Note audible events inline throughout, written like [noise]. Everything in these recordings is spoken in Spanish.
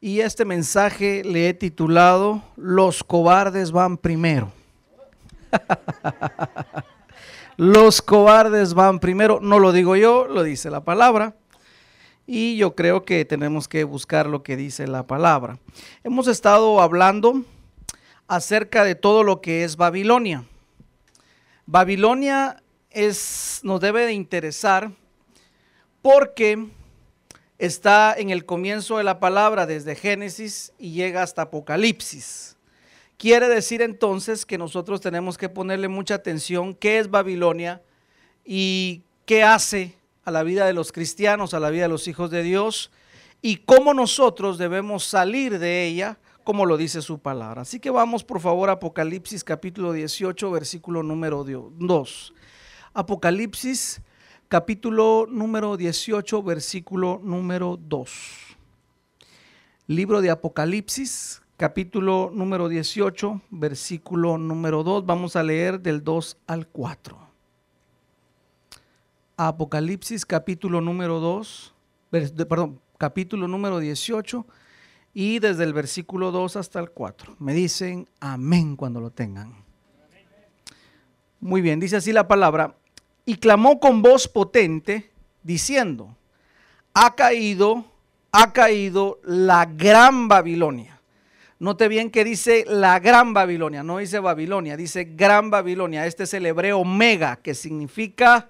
y este mensaje le he titulado Los cobardes van primero. [laughs] Los cobardes van primero, no lo digo yo, lo dice la palabra. Y yo creo que tenemos que buscar lo que dice la palabra. Hemos estado hablando acerca de todo lo que es Babilonia. Babilonia es, nos debe de interesar porque está en el comienzo de la palabra desde Génesis y llega hasta Apocalipsis. Quiere decir entonces que nosotros tenemos que ponerle mucha atención qué es Babilonia y qué hace a la vida de los cristianos, a la vida de los hijos de Dios y cómo nosotros debemos salir de ella, como lo dice su palabra. Así que vamos por favor a Apocalipsis capítulo 18, versículo número 2. Apocalipsis capítulo número 18, versículo número 2. Libro de Apocalipsis, capítulo número 18, versículo número 2. Vamos a leer del 2 al 4. Apocalipsis, capítulo número 2, perdón, capítulo número 18 y desde el versículo 2 hasta el 4. Me dicen amén cuando lo tengan. Muy bien, dice así la palabra y clamó con voz potente, diciendo, ha caído, ha caído la gran Babilonia. Note bien que dice la gran Babilonia, no dice Babilonia, dice gran Babilonia. Este es el hebreo mega, que significa,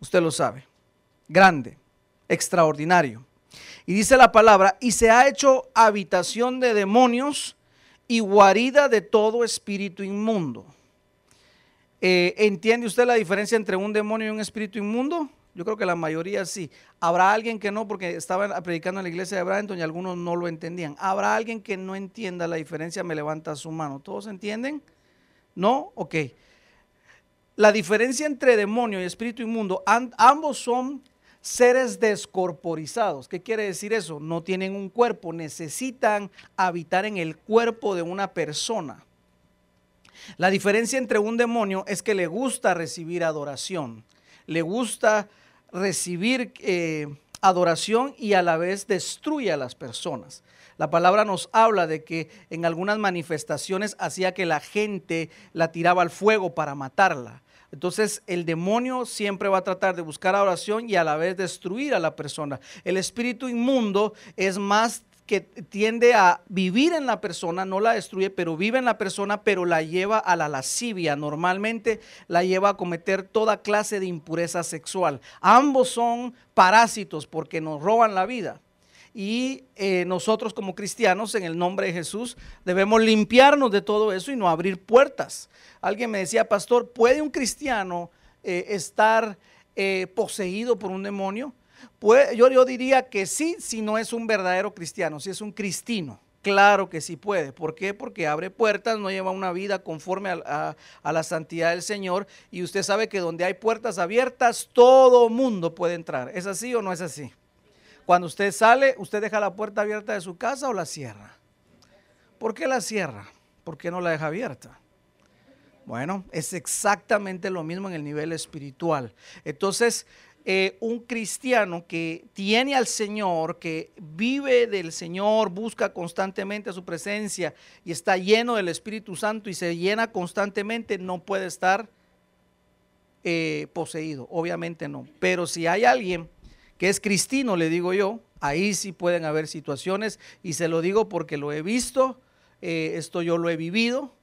usted lo sabe, grande, extraordinario. Y dice la palabra, y se ha hecho habitación de demonios y guarida de todo espíritu inmundo eh, ¿Entiende usted la diferencia entre un demonio y un espíritu inmundo? Yo creo que la mayoría sí. Habrá alguien que no, porque estaba predicando en la iglesia de Brighton y algunos no lo entendían. Habrá alguien que no entienda la diferencia, me levanta su mano. ¿Todos entienden? ¿No? Ok. La diferencia entre demonio y espíritu inmundo, ambos son seres descorporizados. ¿Qué quiere decir eso? No tienen un cuerpo, necesitan habitar en el cuerpo de una persona. La diferencia entre un demonio es que le gusta recibir adoración, le gusta recibir eh, adoración y a la vez destruye a las personas. La palabra nos habla de que en algunas manifestaciones hacía que la gente la tiraba al fuego para matarla. Entonces el demonio siempre va a tratar de buscar adoración y a la vez destruir a la persona. El espíritu inmundo es más que tiende a vivir en la persona, no la destruye, pero vive en la persona, pero la lleva a la lascivia. Normalmente la lleva a cometer toda clase de impureza sexual. Ambos son parásitos porque nos roban la vida. Y eh, nosotros como cristianos, en el nombre de Jesús, debemos limpiarnos de todo eso y no abrir puertas. Alguien me decía, pastor, ¿puede un cristiano eh, estar eh, poseído por un demonio? Pues, yo, yo diría que sí, si no es un verdadero cristiano, si es un cristino. Claro que sí puede. ¿Por qué? Porque abre puertas, no lleva una vida conforme a, la santidad del Señor. Y usted sabe que donde hay puertas abiertas, todo mundo puede entrar. ¿Es así o no es así? Cuando usted sale, ¿usted deja la puerta abierta de su casa o la cierra? ¿Por qué la cierra? ¿Por qué no la deja abierta? Bueno, es exactamente lo mismo en el nivel espiritual. Entonces, eh, un cristiano que tiene al Señor, que vive del Señor, busca constantemente su presencia y está lleno del Espíritu Santo y se llena constantemente, no puede estar eh, poseído, obviamente no. Pero si hay alguien que es cristino, le digo yo, ahí sí pueden haber situaciones y se lo digo porque lo he visto, eh, esto yo lo he vivido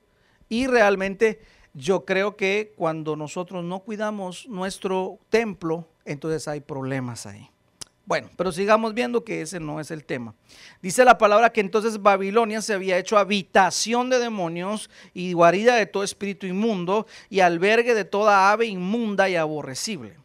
y realmente yo creo que cuando nosotros no cuidamos nuestro templo, entonces hay problemas ahí. Bueno, pero sigamos viendo que ese no es el tema. Dice la palabra que entonces Babilonia se había hecho habitación de demonios y guarida de todo espíritu inmundo y albergue de toda ave inmunda y aborrecible.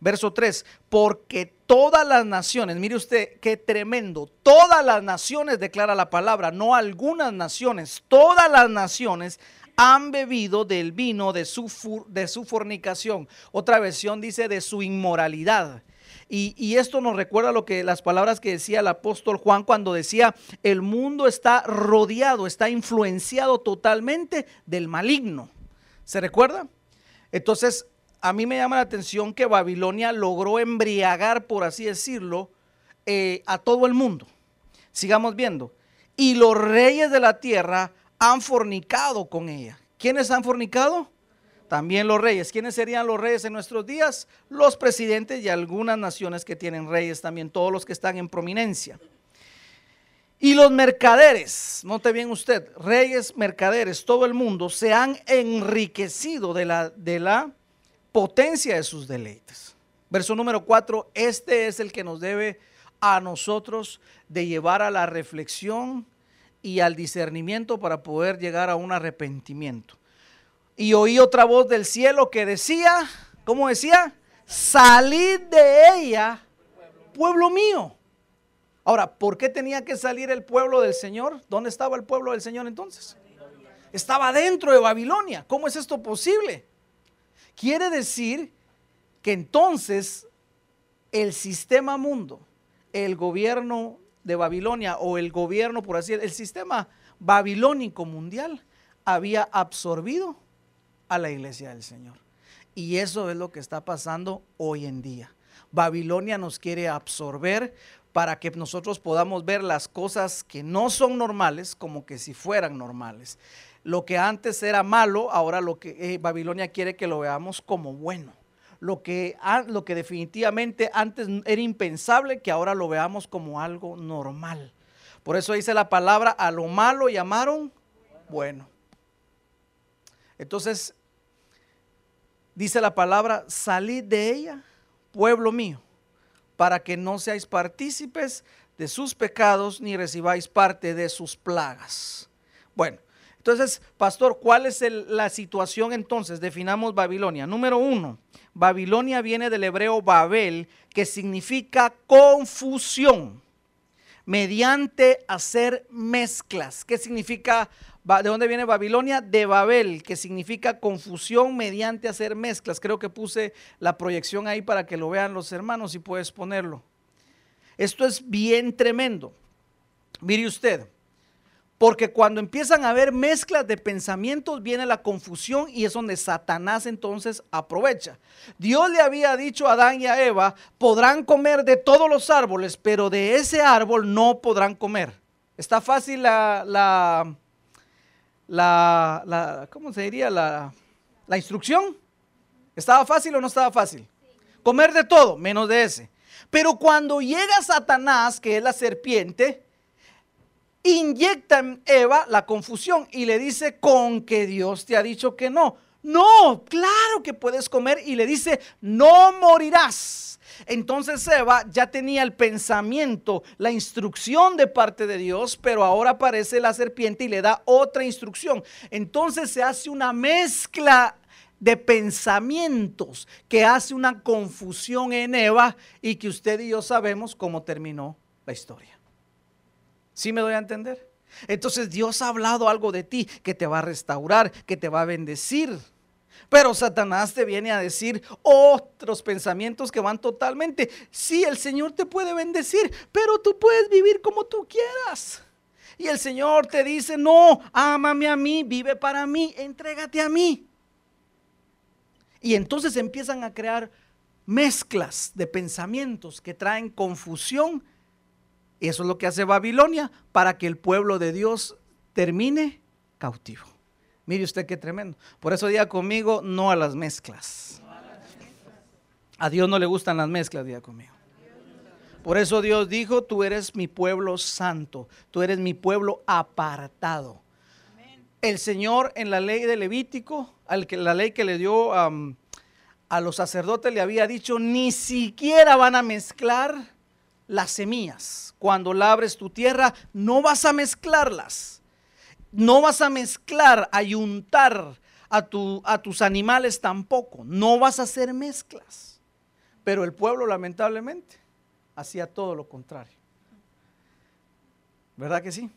Verso 3, porque todas las naciones, mire usted qué tremendo, todas las naciones declara la palabra, no algunas naciones, todas las naciones han bebido del vino de su, de su fornicación. Otra versión dice de su inmoralidad. Y, esto nos recuerda lo que las palabras que decía el apóstol Juan cuando decía, el mundo está rodeado, está influenciado totalmente del maligno. ¿Se recuerda? Entonces, a mí me llama la atención que Babilonia logró embriagar, por así decirlo, eh, a todo el mundo. Sigamos viendo. Y los reyes de la tierra han fornicado con ella. ¿Quiénes han fornicado? También los reyes. ¿Quiénes serían los reyes en nuestros días? Los presidentes y algunas naciones que tienen reyes también, todos los que están en prominencia. Y los mercaderes, note bien usted, reyes, mercaderes, todo el mundo se han enriquecido de la, de la potencia de sus deleites. Verso número 4, este es el que nos debe a nosotros de llevar a la reflexión y al discernimiento para poder llegar a un arrepentimiento. Y oí otra voz del cielo que decía, ¿cómo decía? Salid de ella, pueblo mío. Ahora, ¿por qué tenía que salir el pueblo del Señor? ¿Dónde estaba el pueblo del Señor entonces? Estaba dentro de Babilonia. ¿Cómo es esto posible? Quiere decir que entonces el sistema mundo, el gobierno de Babilonia o el gobierno, por así decirlo, el sistema babilónico mundial había absorbido a la iglesia del Señor. Y eso es lo que está pasando hoy en día. Babilonia nos quiere absorber para que nosotros podamos ver las cosas que no son normales como que si fueran normales. Lo que antes era malo, ahora lo que eh, Babilonia quiere que lo veamos como bueno. Lo que, lo que definitivamente antes era impensable, que ahora lo veamos como algo normal. Por eso dice la palabra, a lo malo llamaron bueno. Entonces, dice la palabra, salid de ella, pueblo mío, para que no seáis partícipes de sus pecados ni recibáis parte de sus plagas. Bueno, entonces, pastor, ¿cuál es la situación entonces? Definamos Babilonia. Número uno, Babilonia viene del hebreo Babel, que significa confusión, mediante hacer mezclas. ¿Qué significa ¿De dónde viene Babilonia? De Babel, que significa confusión mediante hacer mezclas. Creo que puse la proyección ahí para que lo vean los hermanos y puedes ponerlo. Esto es bien tremendo. Mire usted, porque cuando empiezan a haber mezclas de pensamientos viene la confusión y es donde Satanás entonces aprovecha. Dios le había dicho a Adán y a Eva, podrán comer de todos los árboles, pero de ese árbol no podrán comer. Está fácil la, la la, ¿cómo se diría? La, la instrucción. ¿Estaba fácil o no estaba fácil? Comer de todo, menos de ese. Pero cuando llega Satanás, que es la serpiente, inyecta en Eva la confusión y le dice, con que Dios te ha dicho que no. No, claro que puedes comer y le dice, no morirás. Entonces Eva ya tenía el pensamiento, la instrucción de parte de Dios, pero ahora aparece la serpiente y le da otra instrucción. Entonces se hace una mezcla de pensamientos que hace una confusión en Eva y que usted y yo sabemos cómo terminó la historia. ¿Sí me doy a entender? Entonces Dios ha hablado algo de ti que te va a restaurar, que te va a bendecir. Pero Satanás te viene a decir otros pensamientos que van totalmente. Sí, el Señor te puede bendecir, pero tú puedes vivir como tú quieras. Y el Señor te dice, no, ámame a mí, vive para mí, entrégate a mí. Y entonces empiezan a crear mezclas de pensamientos que traen confusión. Y eso es lo que hace Babilonia para que el pueblo de Dios termine cautivo. Mire usted qué tremendo. Por eso diga conmigo, no a las mezclas. A Dios no le gustan las mezclas, diga conmigo. Por eso Dios dijo, tú eres mi pueblo santo, tú eres mi pueblo apartado. El Señor en la ley de Levítico, al que, la ley que le dio a los sacerdotes, le había dicho, ni siquiera van a mezclar las semillas. Cuando labres tu tierra, no vas a mezclarlas no vas a mezclar, ayuntar a, tu, a tus animales tampoco. No vas a hacer mezclas. Pero el pueblo lamentablemente hacía todo lo contrario. ¿Verdad que sí?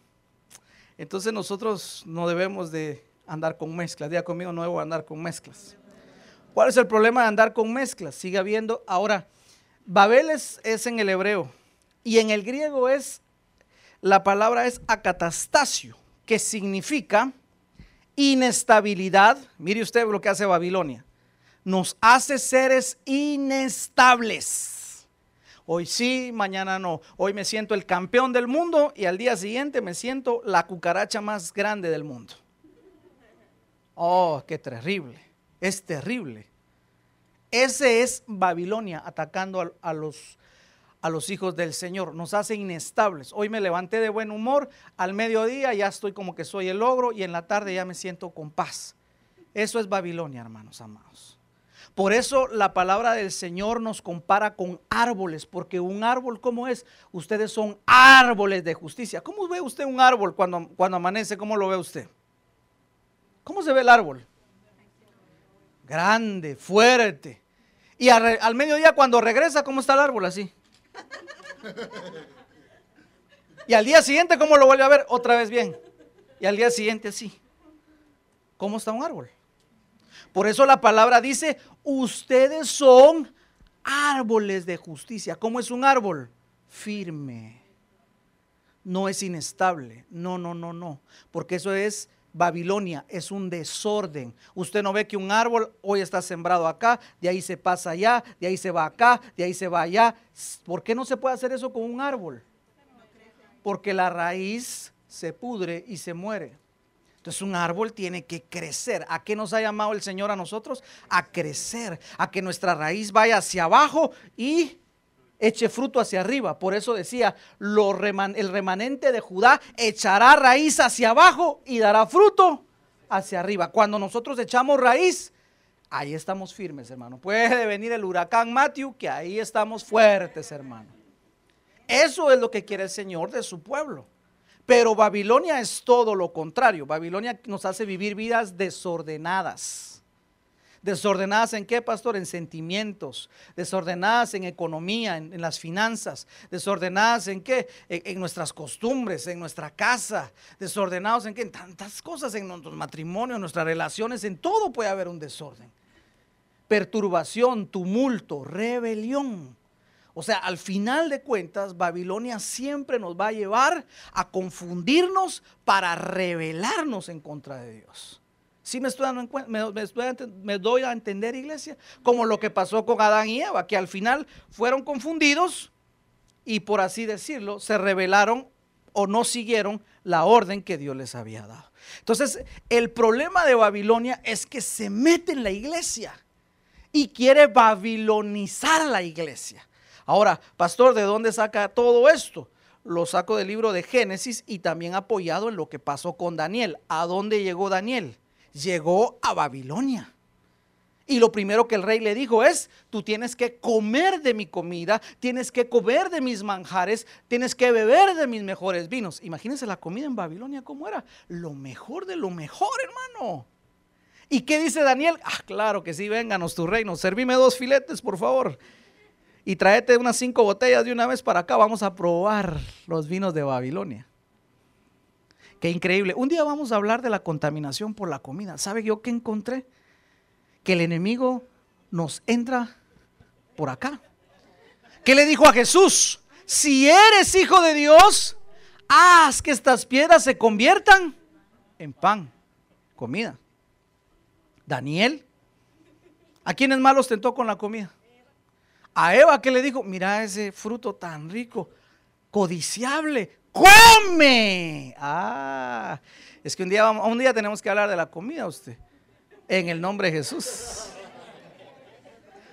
Entonces nosotros no debemos de andar con mezclas. Diga conmigo, no debo andar con mezclas. ¿Cuál es el problema de andar con mezclas? Sigue habiendo. Ahora, Babel es, es en el hebreo y en el griego es, la palabra es acatastasio que significa inestabilidad. Mire usted lo que hace Babilonia. Nos hace seres inestables. Hoy sí, mañana no. Hoy me siento el campeón del mundo y al día siguiente me siento la cucaracha más grande del mundo. Oh, qué terrible. Es terrible. Ese es Babilonia atacando a, los, a los hijos del Señor. Nos hace inestables. Hoy me levanté de buen humor, al mediodía ya estoy como que soy el ogro y en la tarde ya me siento con paz. Eso es Babilonia, hermanos amados. Por eso la palabra del Señor nos compara con árboles, porque un árbol, ¿cómo es? Ustedes son árboles de justicia. ¿Cómo ve usted un árbol cuando, cuando amanece? ¿Cómo lo ve usted? ¿Cómo se ve el árbol? Grande, fuerte. Y al, mediodía cuando regresa, ¿cómo está el árbol así? Y al día siguiente, ¿cómo lo vuelve a ver? Otra vez bien. Y al día siguiente así. ¿Cómo está un árbol? Por eso la palabra dice, ustedes son árboles de justicia. ¿Cómo es un árbol? Firme. No es inestable. No, no, no, no. Porque eso es Babilonia es un desorden. Usted no ve que un árbol hoy está sembrado acá, de ahí se pasa allá, de ahí se va acá, de ahí se va allá. ¿Por qué no se puede hacer eso con un árbol? Porque la raíz se pudre y se muere. Entonces un árbol tiene que crecer. ¿A qué nos ha llamado el Señor a nosotros? A crecer, a que nuestra raíz vaya hacia abajo y eche fruto hacia arriba. Por eso decía, el remanente de Judá echará raíz hacia abajo y dará fruto hacia arriba. Cuando nosotros echamos raíz, ahí estamos firmes, hermano. Puede venir el huracán Matthew, que ahí estamos fuertes, hermano. Eso es lo que quiere el Señor de su pueblo. Pero Babilonia es todo lo contrario. Babilonia nos hace vivir vidas desordenadas Desordenadas en qué, pastor? En sentimientos, desordenadas en economía, en, las finanzas, desordenadas en qué? En, nuestras costumbres, en nuestra casa, desordenados en qué? En tantas cosas, en nuestros matrimonios, en nuestras relaciones, en todo puede haber un desorden. Perturbación, tumulto, rebelión. O sea, al final de cuentas, Babilonia siempre nos va a llevar a confundirnos para rebelarnos en contra de Dios. ¿Sí me estoy dando me, doy a entender, iglesia? Como lo que pasó con Adán y Eva, que al final fueron confundidos y por así decirlo, se rebelaron o no siguieron la orden que Dios les había dado. Entonces, el problema de Babilonia es que se mete en la iglesia y quiere babilonizar la iglesia. Ahora, pastor, ¿de dónde saca todo esto? Lo saco del libro de Génesis y también apoyado en lo que pasó con Daniel. ¿A dónde llegó Daniel? Llegó a Babilonia. Y lo primero que el rey le dijo es, tú tienes que comer de mi comida, tienes que comer de mis manjares, tienes que beber de mis mejores vinos. Imagínense la comida en Babilonia, ¿cómo era? Lo mejor de lo mejor, hermano. ¿Y qué dice Daniel? Ah, claro que sí, vénganos tu reino, servime dos filetes, por favor. Y tráete unas cinco botellas de una vez para acá, vamos a probar los vinos de Babilonia. Qué increíble. Un día vamos a hablar de la contaminación por la comida. ¿Sabe yo qué encontré? Que el enemigo nos entra por acá. ¿Qué le dijo a Jesús? Si eres hijo de Dios, haz que estas piedras se conviertan en pan, comida. Daniel, ¿a quiénes malos tentó con la comida? A Eva, ¿qué le dijo? Mira ese fruto tan rico, codiciable, come. Ah, es que un día, un día tenemos que hablar de la comida usted. En el nombre de Jesús.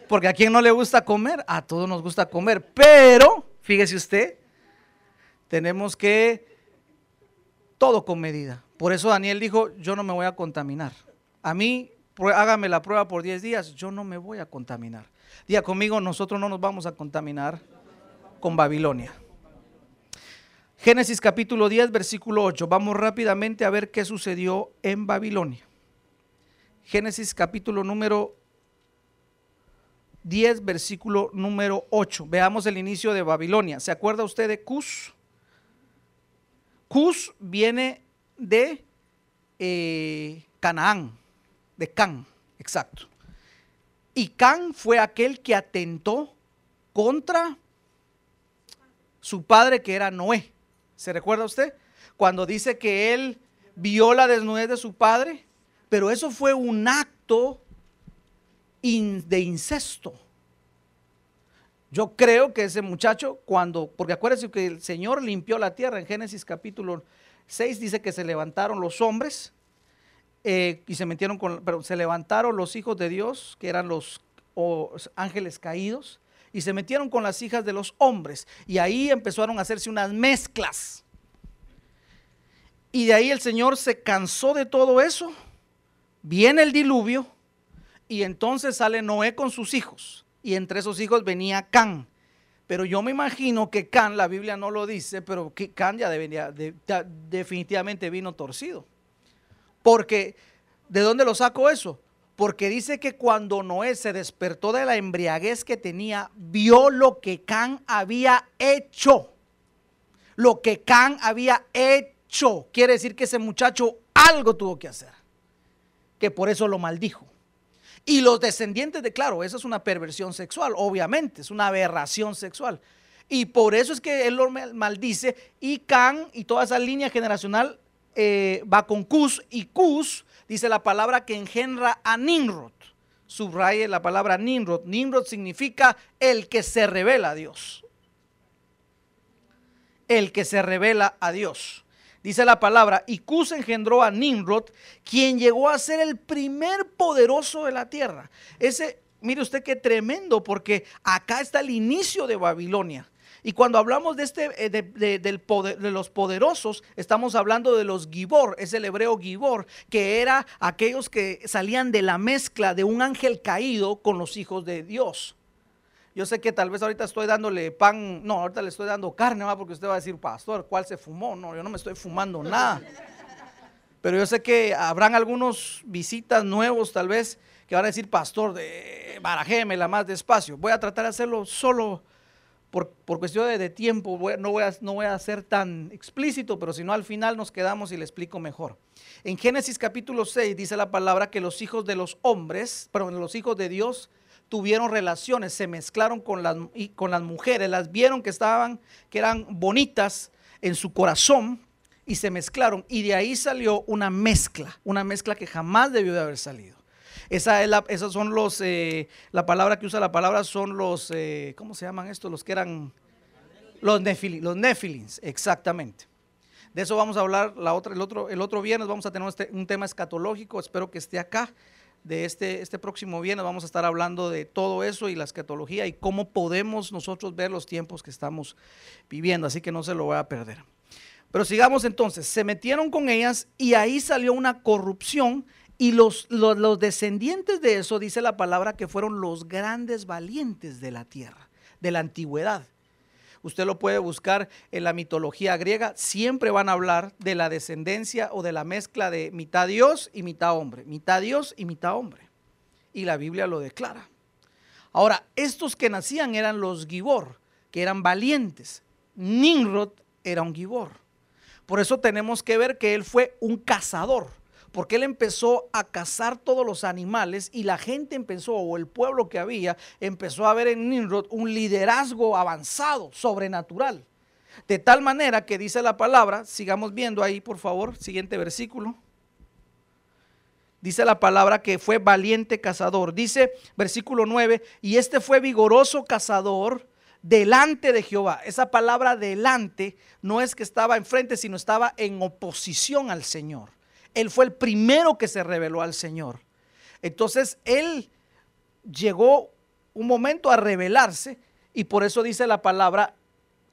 Porque a quien no le gusta comer, a todos nos gusta comer. Pero, fíjese usted, tenemos que todo con medida. Por eso Daniel dijo, yo no me voy a contaminar. A mí, hágame la prueba por 10 días, yo no me voy a contaminar. Diga conmigo, nosotros no nos vamos a contaminar con Babilonia. Génesis capítulo 10, versículo 8. Vamos rápidamente a ver qué sucedió en Babilonia. Génesis capítulo número 10, versículo número 8. Veamos el inicio de Babilonia. ¿Se acuerda usted de Cus? Cus viene de eh, Canaán, de Can, exacto. Y Can fue aquel que atentó contra su padre que era Noé. ¿Se recuerda usted? Cuando dice que él vio la desnudez de su padre, pero eso fue un acto de incesto. Yo creo que ese muchacho, cuando, porque acuérdense que el Señor limpió la tierra en Génesis capítulo 6, dice que se levantaron los hombres eh, y se metieron con, pero se levantaron los hijos de Dios, que eran los ángeles caídos, y se metieron con las hijas de los hombres. Y ahí empezaron a hacerse unas mezclas. Y de ahí el Señor se cansó de todo eso. Viene el diluvio y entonces sale Noé con sus hijos. Y entre esos hijos venía Can. Pero yo me imagino que Can, la Biblia no lo dice, pero Can ya, debería, definitivamente vino torcido. Porque, ¿de dónde lo saco eso? Porque dice que cuando Noé se despertó de la embriaguez que tenía, vio lo que Can había hecho. Lo que Can había hecho. Quiere decir que ese muchacho algo tuvo que hacer. Que por eso lo maldijo. Y los descendientes de, claro, eso es una perversión sexual, obviamente, es una aberración sexual. Y por eso es que él lo maldice. Y Can y toda esa línea generacional eh, va con Cus. Y Cus dice la palabra que engendra a Nimrod. Subraye la palabra Nimrod. Nimrod significa el que se revela a Dios. El que se revela a Dios. Dice la palabra, y Cus engendró a Nimrod, quien llegó a ser el primer poderoso de la tierra. Ese, mire usted qué tremendo, porque acá está el inicio de Babilonia. Y cuando hablamos de, este, eh, de, del poder, de los poderosos, estamos hablando de los Gibor, es el hebreo Gibor, que era aquellos que salían de la mezcla de un ángel caído con los hijos de Dios. Yo sé que tal vez ahorita estoy dándole pan, no, ahorita le estoy dando carne, porque usted va a decir, pastor, ¿cuál se fumó? No, yo no me estoy fumando nada. Pero yo sé que habrán algunos visitas nuevos tal vez que van a decir, pastor, de, barajémela más despacio. Voy a tratar de hacerlo solo por, por cuestión de, tiempo, no, voy a, no voy a ser tan explícito, pero si no al final nos quedamos y le explico mejor. En Génesis capítulo 6 dice la palabra que los hijos de los hombres, perdón, los hijos de Dios tuvieron relaciones, se mezclaron con las, con las mujeres, las vieron que estaban, que eran bonitas en su corazón y se mezclaron. Y de ahí salió una mezcla, una mezcla que jamás debió de haber salido. Esa es la, son los, eh, la palabra que usa la palabra son los, eh, ¿cómo se llaman estos? Los que eran los, nefilins, los exactamente. De eso vamos a hablar la otra, el, otro, el otro viernes, vamos a tener este, un tema escatológico, espero que esté acá. De este, este próximo viernes vamos a estar hablando de todo eso y la escatología y cómo podemos nosotros ver los tiempos que estamos viviendo, así que no se lo voy a perder. Pero sigamos entonces, se metieron con ellas y ahí salió una corrupción y los, los, descendientes de eso, dice la palabra, que fueron los grandes valientes de la tierra, de la antigüedad. Usted lo puede buscar en la mitología griega, siempre van a hablar de la descendencia o de la mezcla de mitad Dios y mitad hombre, mitad Dios y mitad hombre. Y la Biblia lo declara. Ahora, estos que nacían eran los Gibor, que eran valientes. Nimrod era un Gibor. Por eso tenemos que ver que él fue un cazador porque él empezó a cazar todos los animales y la gente empezó, o el pueblo que había, empezó a ver en Nimrod un liderazgo avanzado, sobrenatural. De tal manera que dice la palabra, sigamos viendo ahí por favor, siguiente versículo. Dice la palabra que fue valiente cazador. Dice versículo 9, y este fue vigoroso cazador delante de Jehová. Esa palabra delante no es que estaba enfrente, sino estaba en oposición al Señor. Él fue el primero que se reveló al Señor. Entonces, Él llegó un momento a revelarse y por eso dice la palabra,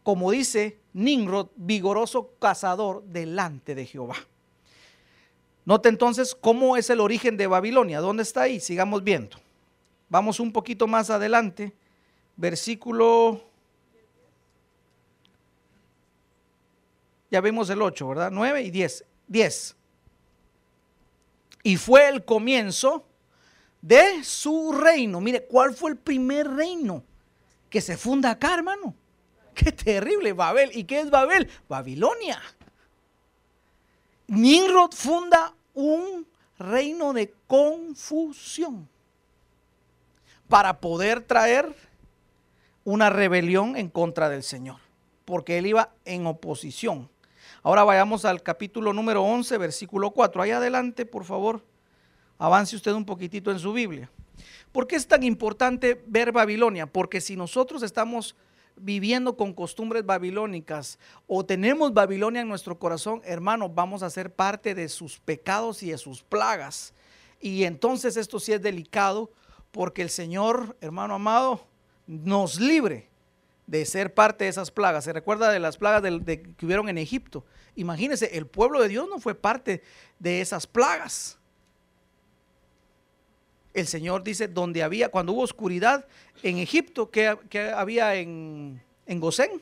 como dice Nimrod, vigoroso cazador delante de Jehová. Note entonces cómo es el origen de Babilonia. ¿Dónde está ahí? Sigamos viendo. Vamos un poquito más adelante. Versículo... Ya vemos el 8, ¿verdad? 9 y 10. 10 y fue el comienzo de su reino. Mire, ¿cuál fue el primer reino que se funda acá, hermano? Qué terrible, Babel. ¿Y qué es Babel? Babilonia. Nimrod funda un reino de confusión para poder traer una rebelión en contra del Señor, porque él iba en oposición Ahora vayamos al capítulo número 11, versículo 4. Ahí adelante, por favor, avance usted un poquitito en su Biblia. ¿Por qué es tan importante ver Babilonia? Porque si nosotros estamos viviendo con costumbres babilónicas o tenemos Babilonia en nuestro corazón, hermano, vamos a ser parte de sus pecados y de sus plagas. Y entonces esto sí es delicado porque el Señor, hermano amado, nos libre de ser parte de esas plagas. Se recuerda de las plagas que hubieron en Egipto. Imagínense, el pueblo de Dios no fue parte de esas plagas el Señor dice, donde había, cuando hubo oscuridad en Egipto, ¿qué, había en, en Gosén?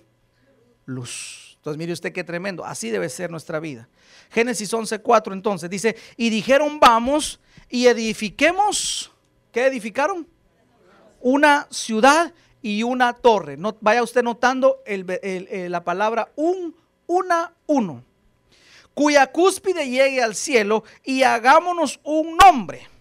Luz. Entonces mire usted qué tremendo, así debe ser nuestra vida. Génesis 11:4 entonces dice, y dijeron, vamos y edifiquemos, ¿qué edificaron? Una ciudad y una torre. No, vaya usted notando la palabra un, una, uno, cuya cúspide llegue al cielo y hagámonos un nombre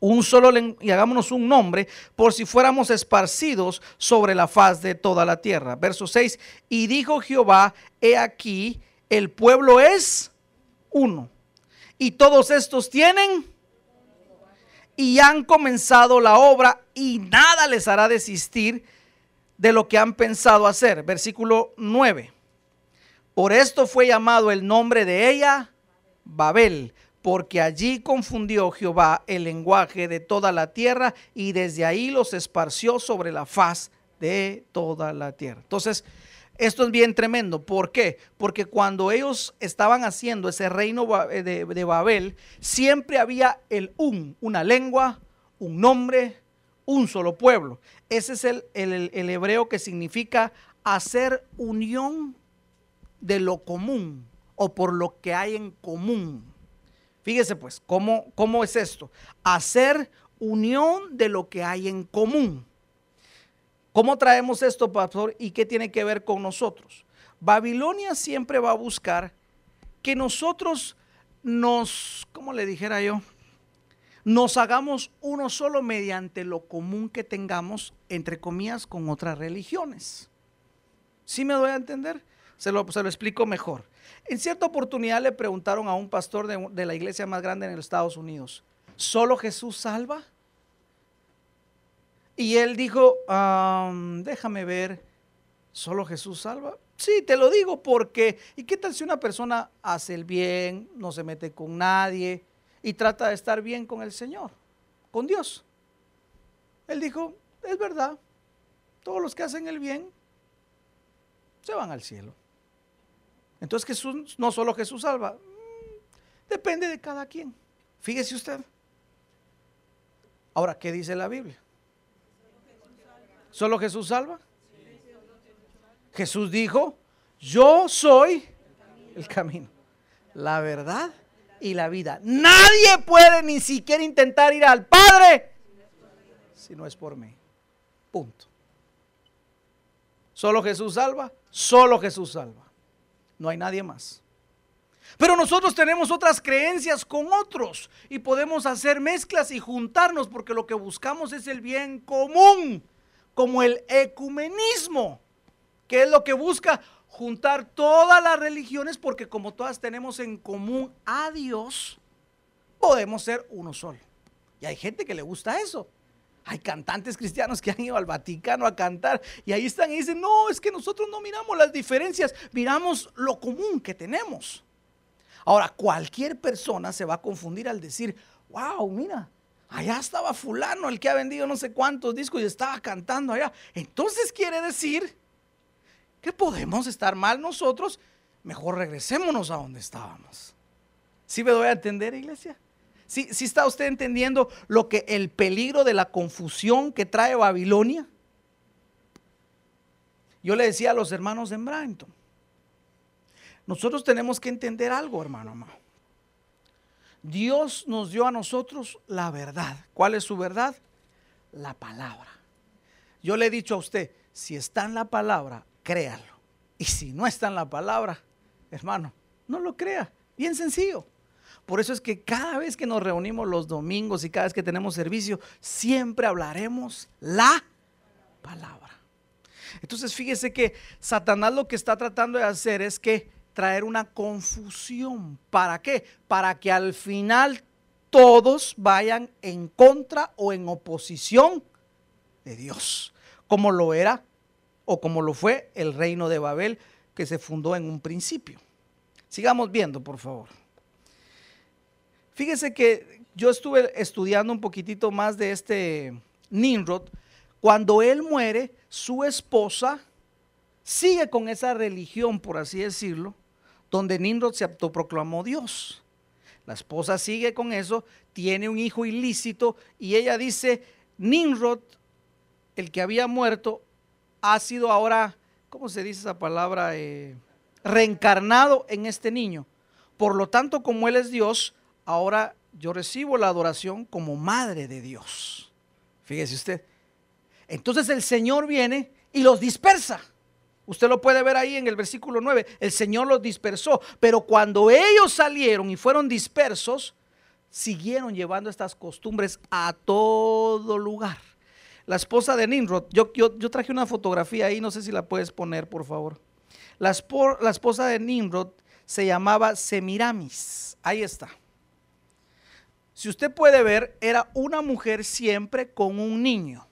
un solo y hagámonos un nombre por si fuéramos esparcidos sobre la faz de toda la tierra. Verso 6, y dijo Jehová, he aquí, el pueblo es uno. Y todos estos tienen y han comenzado la obra y nada les hará desistir de lo que han pensado hacer. Versículo 9. Por esto fue llamado el nombre de ella Babel, porque allí confundió Jehová el lenguaje de toda la tierra y desde ahí los esparció sobre la faz de toda la tierra. Entonces, esto es bien tremendo. ¿Por qué? Porque cuando ellos estaban haciendo ese reino de, Babel, siempre había el un, una lengua, un nombre, un solo pueblo. Ese es el, el hebreo que significa hacer unión de lo común o por lo que hay en común. Fíjese pues, ¿cómo, ¿cómo es esto? Hacer unión de lo que hay en común. ¿Cómo traemos esto, pastor? ¿Y qué tiene que ver con nosotros? Babilonia siempre va a buscar que nosotros nos, ¿cómo le dijera yo? Nos hagamos uno solo mediante lo común que tengamos, entre comillas, con otras religiones. ¿Sí me doy a entender? Se lo, se lo explico mejor. En cierta oportunidad le preguntaron a un pastor de, la iglesia más grande en los Estados Unidos, ¿solo Jesús salva? Y él dijo, déjame ver, ¿solo Jesús salva? Sí, te lo digo porque, ¿y qué tal si una persona hace el bien, no se mete con nadie y trata de estar bien con el Señor, con Dios? Él dijo, es verdad, todos los que hacen el bien se van al cielo. Entonces Jesús, no solo Jesús salva, mm, depende de cada quien. Fíjese usted. Ahora, ¿qué dice la Biblia? ¿Solo Jesús salva? Jesús dijo, yo soy el camino, la verdad y la vida. Nadie puede ni siquiera intentar ir al Padre si no es por mí. Punto. Solo Jesús salva, solo Jesús salva no hay nadie más. Pero nosotros tenemos otras creencias con otros y podemos hacer mezclas y juntarnos porque lo que buscamos es el bien común, como el ecumenismo, que es lo que busca juntar todas las religiones porque como todas tenemos en común a Dios, podemos ser uno solo. Y hay gente que le gusta eso. Hay cantantes cristianos que han ido al Vaticano a cantar y ahí están y dicen, no, es que nosotros no miramos las diferencias, miramos lo común que tenemos. Ahora, cualquier persona se va a confundir al decir, wow, mira, allá estaba fulano, el que ha vendido no sé cuántos discos y estaba cantando allá. Entonces quiere decir que podemos estar mal nosotros, mejor regresémonos a donde estábamos. ¿Sí me doy a entender, iglesia? ¿Sí, está usted entendiendo lo que el peligro de la confusión que trae Babilonia? Yo le decía a los hermanos en Brighton, nosotros tenemos que entender algo, hermano amado. Dios nos dio a nosotros la verdad. ¿Cuál es su verdad? La palabra. Yo le he dicho a usted, si está en la palabra, créalo. Y si no está en la palabra, hermano, no lo crea. Bien sencillo. Por eso es que cada vez que nos reunimos los domingos y cada vez que tenemos servicio, siempre hablaremos la palabra. Entonces fíjese que Satanás lo que está tratando de hacer es que traer una confusión. ¿Para qué? Para que al final todos vayan en contra o en oposición de Dios, como lo era o como lo fue el reino de Babel que se fundó en un principio. Sigamos viendo, por favor. Fíjese que yo estuve estudiando un poquitito más de este Nimrod. Cuando él muere, su esposa sigue con esa religión, por así decirlo, donde Nimrod se autoproclamó Dios. La esposa sigue con eso, tiene un hijo ilícito y ella dice, Nimrod, el que había muerto, ha sido ahora, ¿cómo se dice esa palabra? Eh, reencarnado en este niño. Por lo tanto, como Él es Dios, ahora yo recibo la adoración como madre de Dios. Fíjese usted. Entonces el Señor viene y los dispersa. Usted lo puede ver ahí en el versículo 9. El Señor los dispersó. Pero cuando ellos salieron y fueron dispersos, siguieron llevando estas costumbres a todo lugar. La esposa de Nimrod, yo, yo, traje una fotografía ahí, no sé si la puedes poner, por favor. La, la esposa de Nimrod se llamaba Semiramis. Ahí está. Si usted puede ver, era una mujer siempre con un niño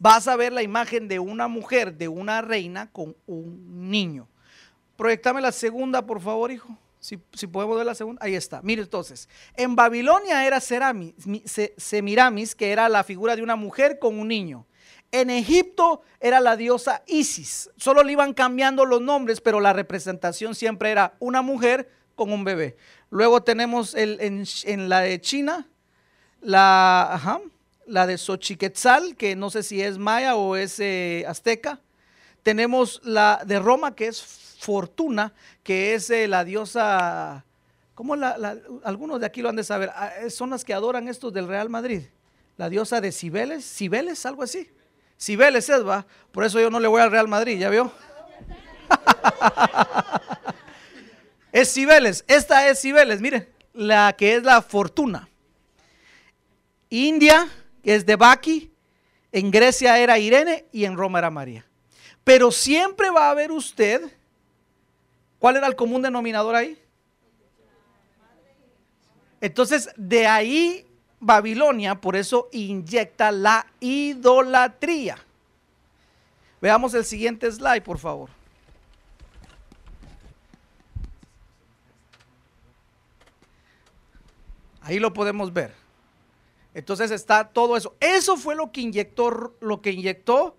vas a ver la imagen de una mujer, de una reina con un niño. Proyectame la segunda, por favor, hijo. Si, podemos ver la segunda. Ahí está. Mire entonces. En Babilonia era Semiramis, que era la figura de una mujer con un niño. En Egipto era la diosa Isis. Solo le iban cambiando los nombres, pero la representación siempre era una mujer con un bebé. Luego tenemos el, en, la de China, la... Ajá, la de Xochiquetzal, que no sé si es maya o es eh, azteca. Tenemos la de Roma, que es Fortuna, que es eh, la diosa, ¿cómo la, algunos de aquí lo han de saber, ah, son las que adoran estos del Real Madrid. La diosa de Cibeles, Cibeles, algo así. Cibeles es, va. Por eso yo no le voy al Real Madrid, ¿ya vio? [laughs] es Cibeles, esta es Cibeles, mire, la que es la fortuna. India, es de Baki, en Grecia era Irene y en Roma era María. Pero siempre va a haber usted, ¿cuál era el común denominador ahí? Entonces, de ahí Babilonia, por eso inyecta la idolatría. Veamos el siguiente slide, por favor. Ahí lo podemos ver. Entonces está todo eso. Eso fue lo que inyectó, lo que inyectó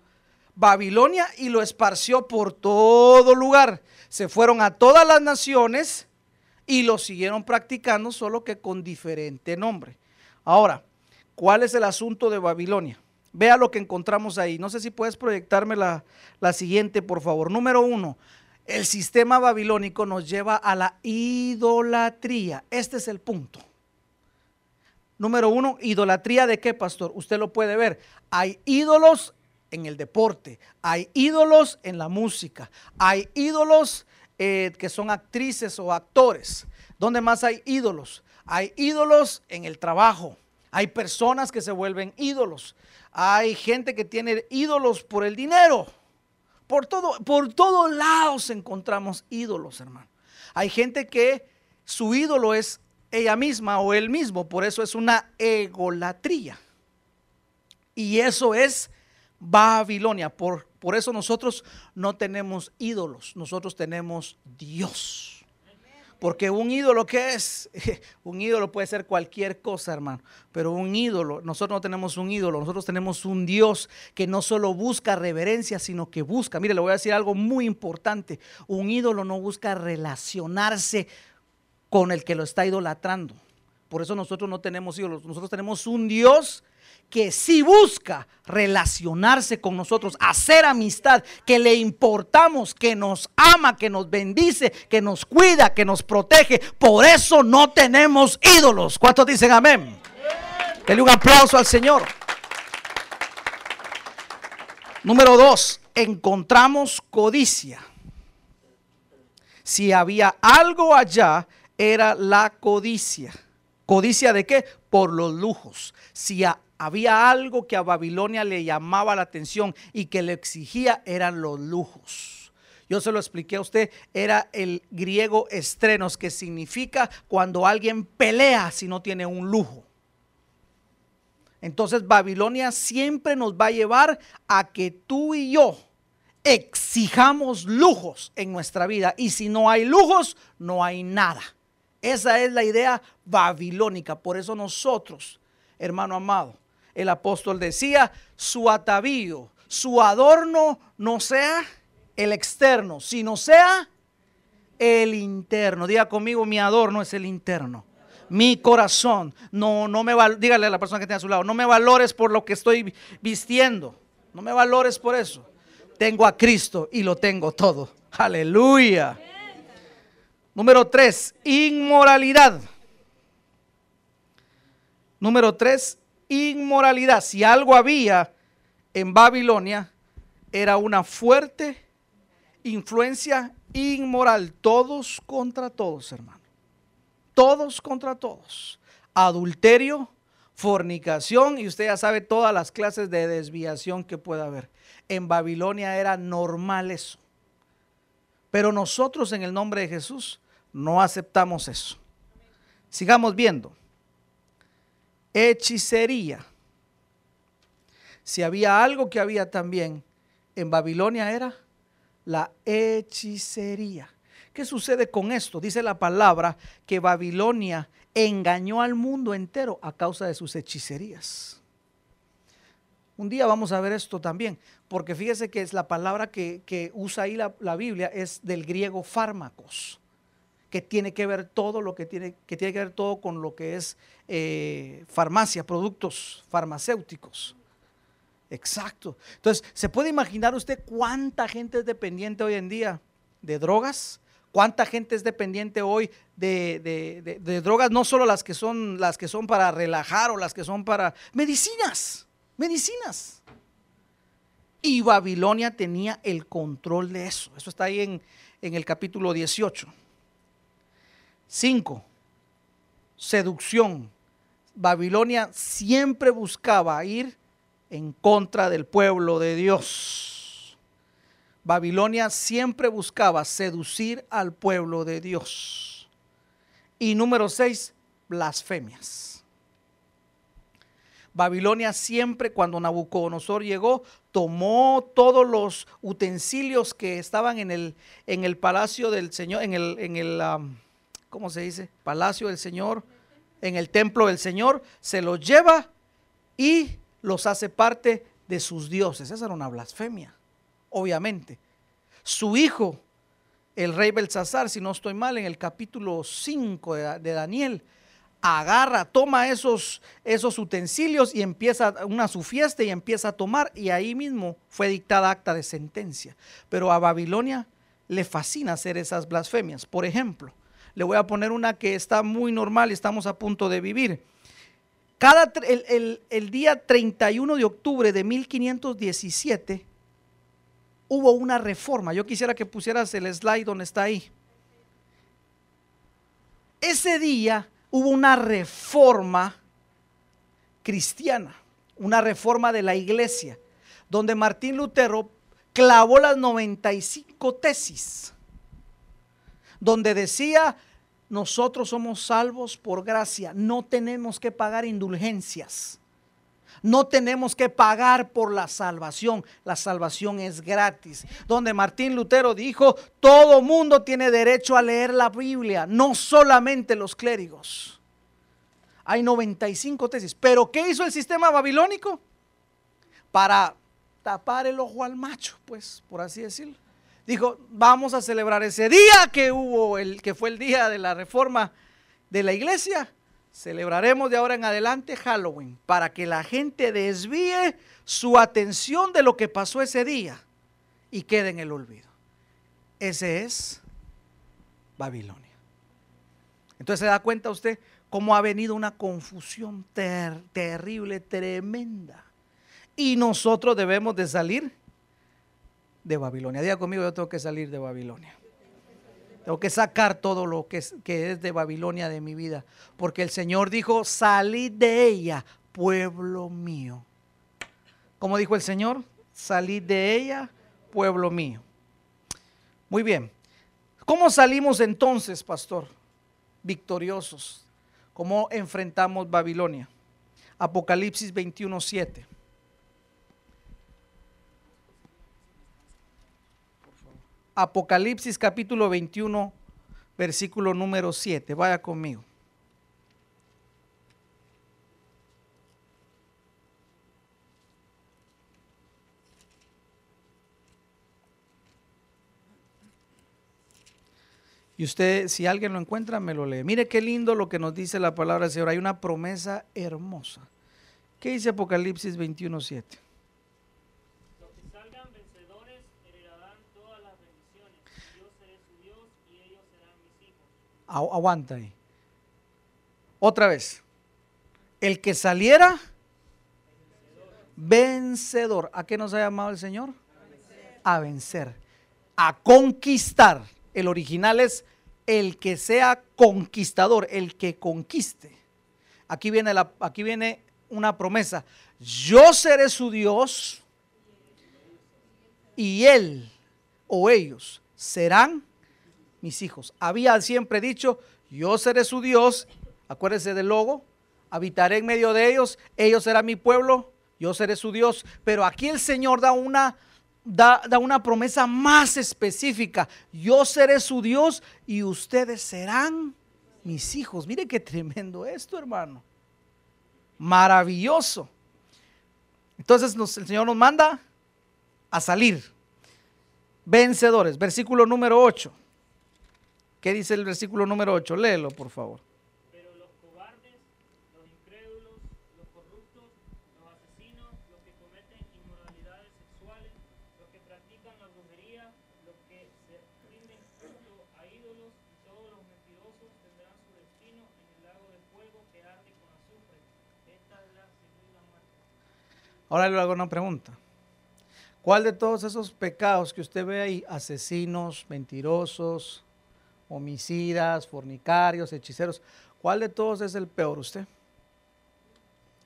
Babilonia y lo esparció por todo lugar. Se fueron a todas las naciones y lo siguieron practicando, solo que con diferente nombre. Ahora, ¿cuál es el asunto de Babilonia? Vea lo que encontramos ahí. No sé si puedes proyectarme la, la siguiente, por favor. Número uno, el sistema babilónico nos lleva a la idolatría. Este es el punto. Número uno, idolatría de qué, pastor? Usted lo puede ver. Hay ídolos en el deporte, hay ídolos en la música, hay ídolos eh, que son actrices o actores. ¿Dónde más hay ídolos? Hay ídolos en el trabajo. Hay personas que se vuelven ídolos. Hay gente que tiene ídolos por el dinero. Por todo, por todos lados encontramos ídolos, hermano. Hay gente que su ídolo es ella misma o él mismo. Por eso es una egolatría. Y eso es Babilonia. Por, por eso nosotros no tenemos ídolos, nosotros tenemos Dios. Porque un ídolo, ¿qué es? [laughs] Un ídolo puede ser cualquier cosa, hermano. Pero un ídolo, nosotros no tenemos un ídolo, nosotros tenemos un Dios que no solo busca reverencia, sino que busca. Mire, le voy a decir algo muy importante. Un ídolo no busca relacionarse con el que lo está idolatrando. Por eso nosotros no tenemos ídolos, nosotros tenemos un Dios que sí busca relacionarse con nosotros, hacer amistad, que le importamos, que nos ama, que nos bendice, que nos cuida, que nos protege. Por eso no tenemos ídolos. ¿Cuántos dicen amén? Denle un aplauso al Señor. Número dos, encontramos codicia. Si había algo allá era la codicia. ¿Codicia de qué? Por los lujos. Si había algo que a Babilonia le llamaba la atención y que le exigía, eran los lujos. Yo se lo expliqué a usted, era el griego estrenos, que significa cuando alguien pelea si no tiene un lujo. Entonces Babilonia siempre nos va a llevar a que tú y yo exijamos lujos en nuestra vida. Y si no hay lujos, no hay nada. Esa es la idea babilónica. Por eso nosotros, hermano amado, el apóstol decía, su atavío, su adorno no sea el externo, sino sea el interno. Diga conmigo, mi adorno es el interno. Mi corazón, no, no me dígale a la persona que tiene a su lado, no me valores por lo que estoy vistiendo, no me valores por eso. Tengo a Cristo y lo tengo todo. Aleluya. Número tres, inmoralidad. Número tres, inmoralidad. Si algo había en Babilonia, era una fuerte influencia inmoral. Todos contra todos, hermano. Todos contra todos. Adulterio, fornicación, y usted ya sabe todas las clases de desviación que pueda haber. En Babilonia era normal eso. Pero nosotros en el nombre de Jesús no aceptamos eso. Sigamos viendo. Hechicería. Si había algo que había también en Babilonia era la hechicería. ¿Qué sucede con esto? Dice la palabra que Babilonia engañó al mundo entero a causa de sus hechicerías. Un día vamos a ver esto también, porque fíjese que es la palabra que, usa ahí la, Biblia es del griego fármacos, que tiene que ver todo lo que tiene que, tiene que ver todo con lo que es eh, farmacia, productos farmacéuticos. Exacto. Entonces, ¿se puede imaginar usted cuánta gente es dependiente hoy en día de drogas? ¿Cuánta gente es dependiente hoy de, de, drogas? No solo las que son las que son para relajar o las que son para medicinas medicinas. Y Babilonia tenía el control de eso. Eso está ahí en, el capítulo 18. 5. Seducción. Babilonia siempre buscaba ir en contra del pueblo de Dios. Babilonia siempre buscaba seducir al pueblo de Dios. Y número 6, blasfemias. Babilonia siempre cuando Nabucodonosor llegó, tomó todos los utensilios que estaban en el, en el palacio del Señor, en el, en el ¿cómo se dice? Palacio del Señor, en el templo del Señor, se los lleva y los hace parte de sus dioses. Esa era una blasfemia, obviamente. Su hijo, el rey Belsasar, si no estoy mal, en el capítulo 5 de Daniel, agarra, toma esos, esos utensilios y empieza una su fiesta y empieza a tomar y ahí mismo fue dictada acta de sentencia. Pero a Babilonia le fascina hacer esas blasfemias. Por ejemplo, le voy a poner una que está muy normal y estamos a punto de vivir. Cada, el, el día 31 de octubre de 1517 hubo una reforma. Yo quisiera que pusieras el slide donde está ahí. Ese día hubo una reforma cristiana, una reforma de la iglesia, donde Martín Lutero clavó las 95 tesis, donde decía, nosotros somos salvos por gracia, no tenemos que pagar indulgencias. No tenemos que pagar por la salvación. La salvación es gratis. Donde Martín Lutero dijo, todo mundo tiene derecho a leer la Biblia, no solamente los clérigos. Hay 95 tesis. Pero ¿qué hizo el sistema babilónico? Para tapar el ojo al macho, pues, por así decirlo. Dijo, vamos a celebrar ese día que hubo, el que fue el día de la reforma de la iglesia Celebraremos de ahora en adelante Halloween para que la gente desvíe su atención de lo que pasó ese día y quede en el olvido. Ese es Babilonia. Entonces se da cuenta usted cómo ha venido una confusión terrible, tremenda. Y nosotros debemos de salir de Babilonia. Diga conmigo, yo tengo que salir de Babilonia. Tengo que sacar todo lo que es, que es de Babilonia de mi vida. Porque el Señor dijo, salid de ella, pueblo mío. Como dijo el Señor, salid de ella, pueblo mío. Muy bien. ¿Cómo salimos entonces, pastor? Victoriosos. ¿Cómo enfrentamos Babilonia? Apocalipsis 21, 7. Apocalipsis capítulo 21, versículo número 7. Vaya conmigo. Y usted, si alguien lo encuentra, me lo lee. Mire qué lindo lo que nos dice la palabra del Señor. Hay una promesa hermosa. ¿Qué dice Apocalipsis 21, 7? Los que salgan vencedores heredarán todas las bendiciones. Yo seré su Dios y ellos serán mis hijos. Agu- Aguanta ahí. Otra vez. El que saliera vencedor. ¿A qué nos ha llamado el Señor? A vencer. A conquistar. El original es el que sea conquistador, el que conquiste. Aquí viene, la, aquí viene una promesa. Yo seré su Dios y él o ellos serán mis hijos. Había siempre dicho, yo seré su Dios, acuérdense del logo, habitaré en medio de ellos, ellos serán mi pueblo, yo seré su Dios. Pero aquí el Señor da una, da, da una promesa más específica, yo seré su Dios y ustedes serán mis hijos. Mire qué tremendo esto, hermano. Maravilloso. Entonces el Señor nos manda a salir. Vencedores, versículo número 8. ¿Qué dice el versículo número 8? Léelo, por favor. Pero los cobardes, los incrédulos, los corruptos, los asesinos, los que cometen inmoralidades sexuales, los que practican la brujería, los que se rinden culto a ídolos y todos los mentirosos tendrán su destino en el lago de fuego que arde con azufre. Esta es la segunda muerte. Ahora le hago una pregunta. ¿Cuál de todos esos pecados que usted ve ahí, asesinos, mentirosos, homicidas, fornicarios, hechiceros, cuál de todos es el peor usted?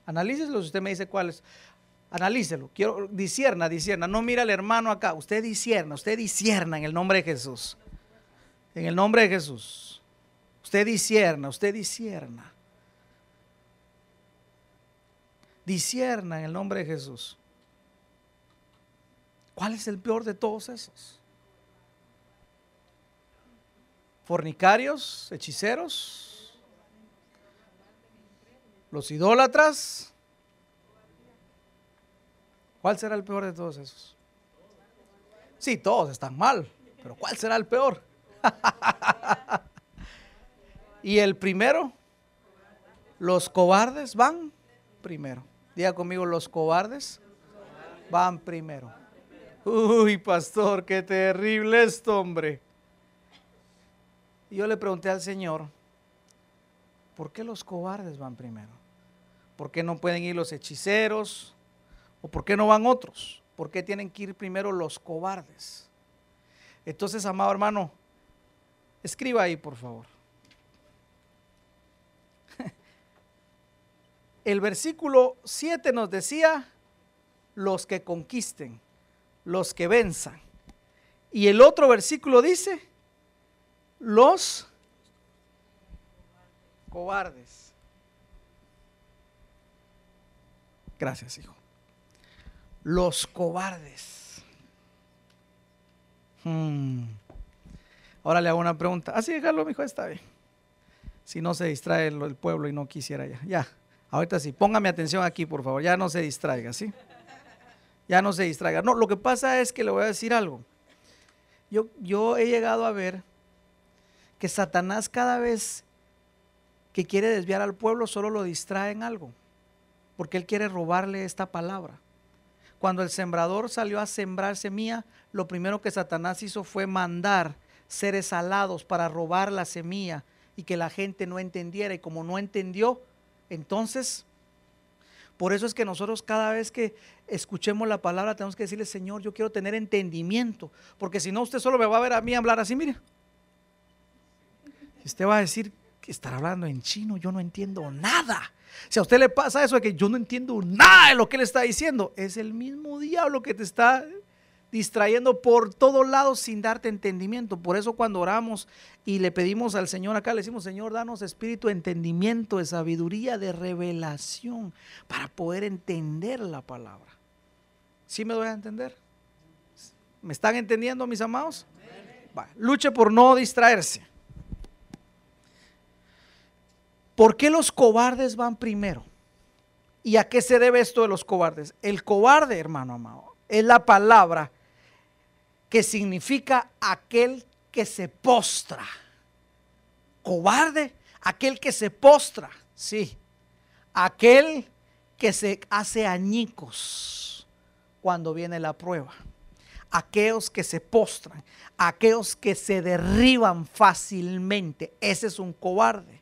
Analícelo, si usted me dice cuál es. Analícelo, quiero, disierna, disierna, no mira al hermano acá, usted disierna, usted disierna en el nombre de Jesús. En el nombre de Jesús. Usted disierna, usted disierna. Disierna en el nombre de Jesús. ¿Cuál es el peor de todos esos? Fornicarios, hechiceros, los idólatras. ¿Cuál será el peor de todos esos? Sí, todos están mal, pero ¿cuál será el peor? [laughs] y el primero, los cobardes van primero. Diga conmigo, los cobardes van primero. Uy, pastor, qué terrible esto, hombre. Y yo le pregunté al Señor, ¿por qué los cobardes van primero? ¿Por qué no pueden ir los hechiceros? ¿O por qué no van otros? ¿Por qué tienen que ir primero los cobardes? Entonces, amado hermano, escriba ahí, por favor. [laughs] El versículo 7 nos decía, los que conquisten, los que venzan. Y el otro versículo dice, los cobardes. Gracias, hijo. Los cobardes. Hmm. Ahora le hago una pregunta. Así déjalo, hijo, está bien. Si no se distrae el, el pueblo y no quisiera ya. Ya, ahorita sí. Póngame atención aquí, por favor. Ya no se distraiga, ¿sí? Ya no se distraiga. No, lo que pasa es que le voy a decir algo. Yo, yo he llegado a ver que Satanás cada vez que quiere desviar al pueblo solo lo distrae en algo, porque él quiere robarle esta palabra. Cuando el sembrador salió a sembrar semilla, lo primero que Satanás hizo fue mandar seres alados para robar la semilla y que la gente no entendiera. Y como no entendió, entonces, por eso es que nosotros cada vez que escuchemos la palabra tenemos que decirle, Señor, yo quiero tener entendimiento, porque si no usted solo me va a ver a mí hablar así, mire. Y usted va a decir que estará hablando en chino, yo no entiendo nada. Si a usted le pasa eso de que yo no entiendo nada de lo que él está diciendo, es el mismo diablo que te está distrayendo por todos lados sin darte entendimiento. Por eso cuando oramos y le pedimos al Señor acá, le decimos, Señor, danos espíritu de entendimiento, de sabiduría, de revelación, para poder entender la palabra. ¿Sí me doy a entender? ¿Me están entendiendo, mis amados? luche por no distraerse. ¿Por qué los cobardes van primero? ¿Y a qué se debe esto de los cobardes? El cobarde, hermano amado, es la palabra que significa aquel que se postra. Cobarde, aquel que se postra, sí. Aquel que se hace añicos cuando viene la prueba. Aquellos que se postran, aquellos que se derriban fácilmente. Ese es un cobarde.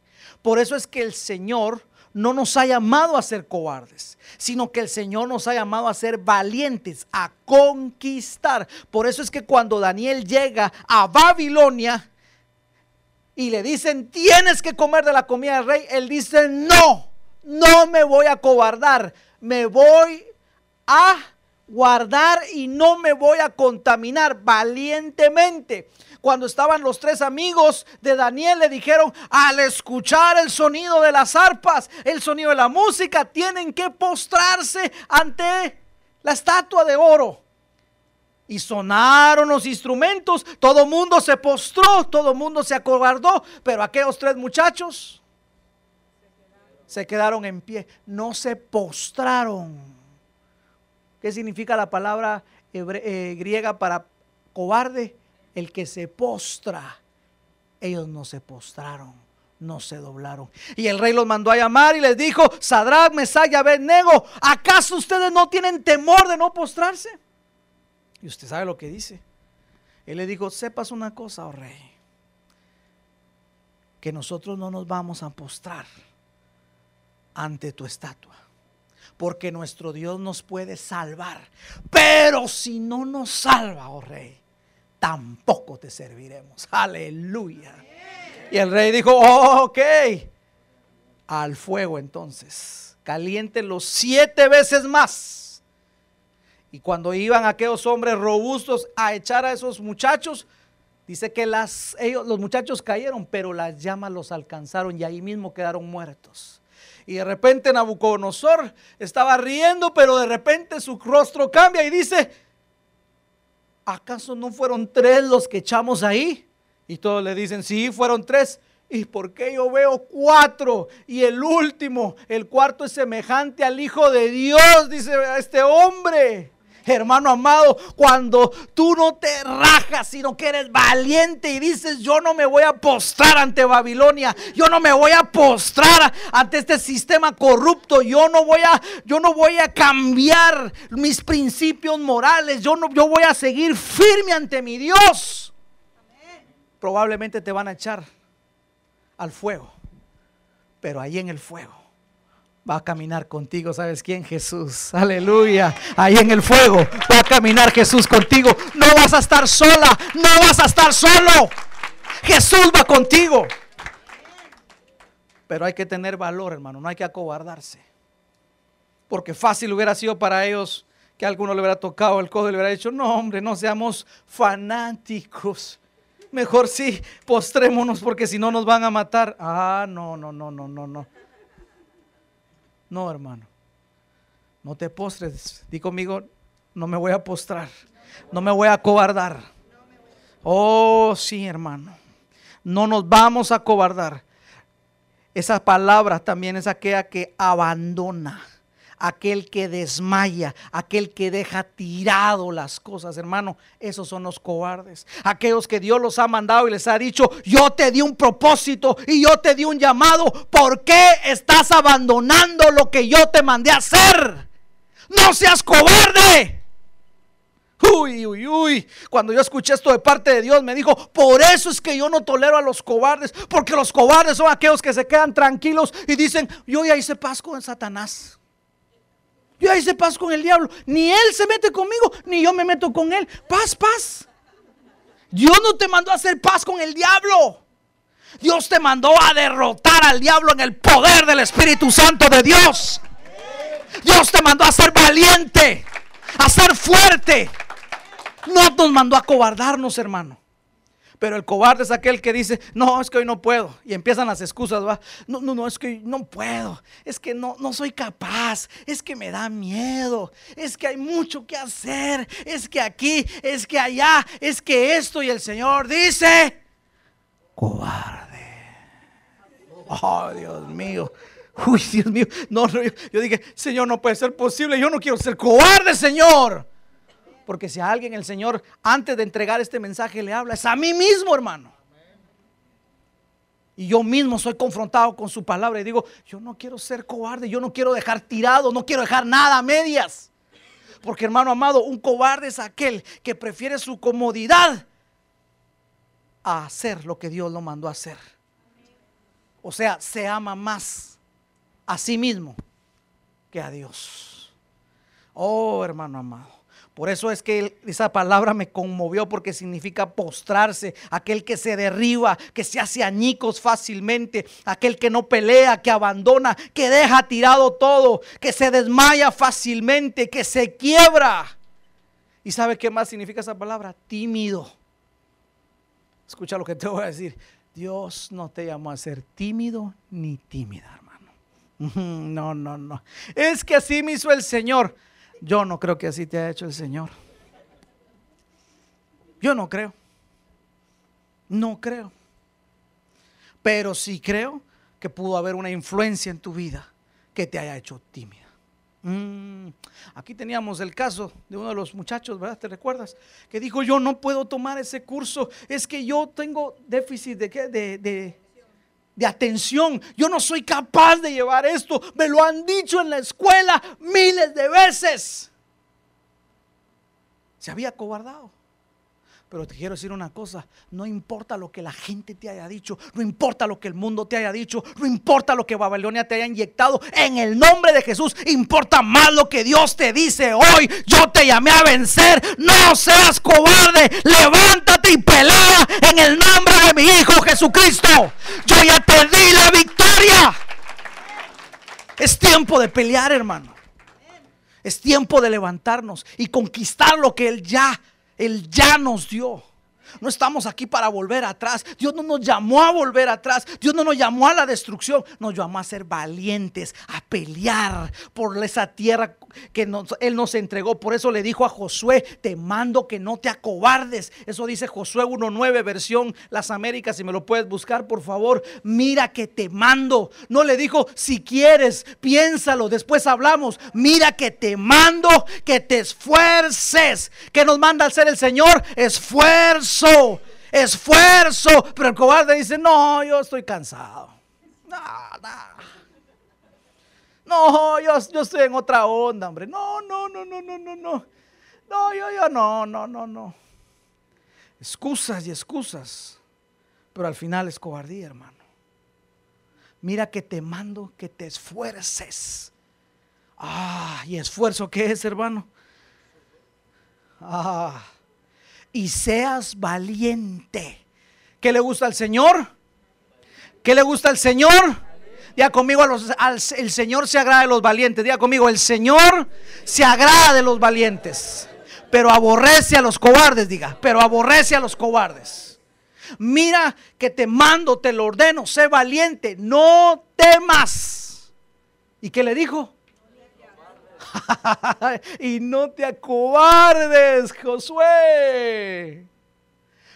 Por eso es que el Señor no nos ha llamado a ser cobardes, sino que el Señor nos ha llamado a ser valientes, a conquistar. Por eso es que cuando Daniel llega a Babilonia y le dicen, tienes que comer de la comida del rey, él dice, no, no me voy a cobardar, me voy a guardar y no me voy a contaminar valientemente. Cuando estaban los tres amigos de Daniel, le dijeron, al escuchar el sonido de las arpas, el sonido de la música, tienen que postrarse ante la estatua de oro. Y sonaron los instrumentos, todo mundo se postró, todo mundo se acobardó, pero aquellos tres muchachos se quedaron en pie, no se postraron. ¿Qué significa la palabra eh, griega para cobarde? el que se postra. Ellos no se postraron, no se doblaron. Y el rey los mandó a llamar y les dijo, Sadrach, Mesach y Abednego, ¿acaso ustedes no tienen temor de no postrarse? Y usted sabe lo que dice. Él le dijo, sepas una cosa, oh rey, que nosotros no nos vamos a postrar ante tu estatua porque nuestro Dios nos puede salvar. Pero si no nos salva, oh rey, tampoco te serviremos. Aleluya. Y el rey dijo, oh, ok, al fuego entonces, los siete veces más. Y cuando iban aquellos hombres robustos a echar a esos muchachos, dice que las, ellos, los muchachos cayeron, pero las llamas los alcanzaron y ahí mismo quedaron muertos. Y de repente Nabucodonosor estaba riendo, pero de repente su rostro cambia y dice, ¿acaso no fueron tres los que echamos ahí? Y todos le dicen, sí, fueron tres. ¿Y por qué yo veo cuatro? Y el último, el cuarto es semejante al Hijo de Dios, dice este hombre. Hermano amado, cuando tú no te rajas, sino que eres valiente y dices, yo no me voy a postrar ante Babilonia, yo no me voy a postrar ante este sistema corrupto, yo no voy a, yo no voy a cambiar mis principios morales, yo no, yo voy a seguir firme ante mi Dios. Probablemente te van a echar al fuego, pero ahí en el fuego va a caminar contigo. ¿Sabes quién? Jesús. Aleluya. Ahí en el fuego va a caminar Jesús contigo. No vas a estar sola. No vas a estar solo. Jesús va contigo. Pero hay que tener valor, hermano. No hay que acobardarse. Porque fácil hubiera sido para ellos que alguno le hubiera tocado el codo y le hubiera dicho, no hombre, no seamos fanáticos. Mejor sí, postrémonos porque si no nos van a matar. Ah, no, no, no, no, no, no. No, hermano. No te postres. Di conmigo, no me voy a postrar. No me voy a cobardar. Oh, sí, hermano. No nos vamos a cobardar. Esa palabra también es aquella que abandona aquel que desmaya, aquel que deja tirado las cosas, hermano. Esos son los cobardes. Aquellos que Dios los ha mandado y les ha dicho, yo te di un propósito y yo te di un llamado. ¿Por qué estás abandonando lo que yo te mandé a hacer? No seas cobarde. Uy, uy, uy. Cuando yo escuché esto de parte de Dios, me dijo, por eso es que yo no tolero a los cobardes, porque los cobardes son aquellos que se quedan tranquilos y dicen, yo ya hice paz con Satanás. Yo hice paz con el diablo. Ni él se mete conmigo, ni yo me meto con él. Paz, paz. Dios no te mandó a hacer paz con el diablo. Dios te mandó a derrotar al diablo en el poder del Espíritu Santo de Dios. Dios te mandó a ser valiente, a ser fuerte. No nos mandó a cobardarnos, hermano. Pero el cobarde es aquel que dice, no, es que hoy no puedo. Y empiezan las excusas, va. No, no, no, es que no puedo. Es que no, no soy capaz. Es que me da miedo. Es que hay mucho que hacer. Es que aquí, es que allá, es que esto. Y el Señor dice, cobarde. Oh, Dios mío. Uy, Dios mío. No, no, yo, yo dije, Señor, no puede ser posible. Yo no quiero ser cobarde, Señor. Porque si a alguien el Señor, antes de entregar este mensaje, le habla, es a mí mismo, hermano. Y yo mismo soy confrontado con su palabra y digo, yo no quiero ser cobarde, yo no quiero dejar tirado, no quiero dejar nada a medias. Porque hermano amado, un cobarde es aquel que prefiere su comodidad a hacer lo que Dios lo mandó a hacer. O sea, se ama más a sí mismo que a Dios. Oh, hermano amado. Por eso es que esa palabra me conmovió porque significa postrarse, aquel que se derriba, que se hace añicos fácilmente, aquel que no pelea, que abandona, que deja tirado todo, que se desmaya fácilmente, que se quiebra. ¿Y sabe qué más significa esa palabra? Tímido. Escucha lo que te voy a decir. Dios no te llamó a ser tímido ni tímida, hermano. [laughs] No, no, no. Es que así me hizo el Señor. Yo no creo que así te haya hecho el Señor. Yo no creo. No creo. Pero sí creo que pudo haber una influencia en tu vida que te haya hecho tímida. Mm, aquí teníamos el caso de uno de los muchachos, ¿verdad? ¿Te recuerdas? Que dijo, yo no puedo tomar ese curso, es que yo tengo déficit de, ¿qué? de, de, de atención, yo no soy capaz de llevar esto, me lo han dicho en la escuela miles de veces. Se había cobardado. Pero te quiero decir una cosa, no importa lo que la gente te haya dicho, no importa lo que el mundo te haya dicho, no importa lo que Babilonia te haya inyectado, en el nombre de Jesús importa más lo que Dios te dice hoy. Yo te llamé a vencer, no seas cobarde, levántate y pelea en el nombre de mi Hijo Jesucristo. Yo ya te di la victoria. Es tiempo de pelear, hermano. Es tiempo de levantarnos y conquistar lo que Él ya él ya nos dio. No estamos aquí para volver atrás. Dios no nos llamó a volver atrás. Dios no nos llamó a la destrucción. Nos llamó a ser valientes, a pelear por esa tierra que Él nos entregó. Por eso le dijo a Josué, te mando que no te acobardes. Eso dice Josué 1.9, versión Las Américas. Si me lo puedes buscar, por favor. Mira que te mando. No le dijo, si quieres, piénsalo. Después hablamos. Mira que te mando que te esfuerces. Que nos manda al ser el Señor? Esfuerzo. Esfuerzo. Pero el cobarde dice, no, yo estoy cansado. No, yo, estoy en otra onda, hombre. No, no, no, no, no, no, no. No, yo, yo, no, no, no, no. Excusas y excusas. Pero al final es cobardía, hermano. Mira que te mando que te esfuerces. Ah, ¿y esfuerzo qué es, hermano? Ah, y seas valiente. ¿Qué le gusta al Señor? ¿Qué le gusta al Señor? Diga conmigo, el Señor se agrada de los valientes. Diga conmigo, el Señor se agrada de los valientes. Pero aborrece a los cobardes, diga. Pero aborrece a los cobardes. Mira que te mando, te lo ordeno, sé valiente, no temas. ¿Y qué le dijo? [laughs] y no te acobardes, Josué.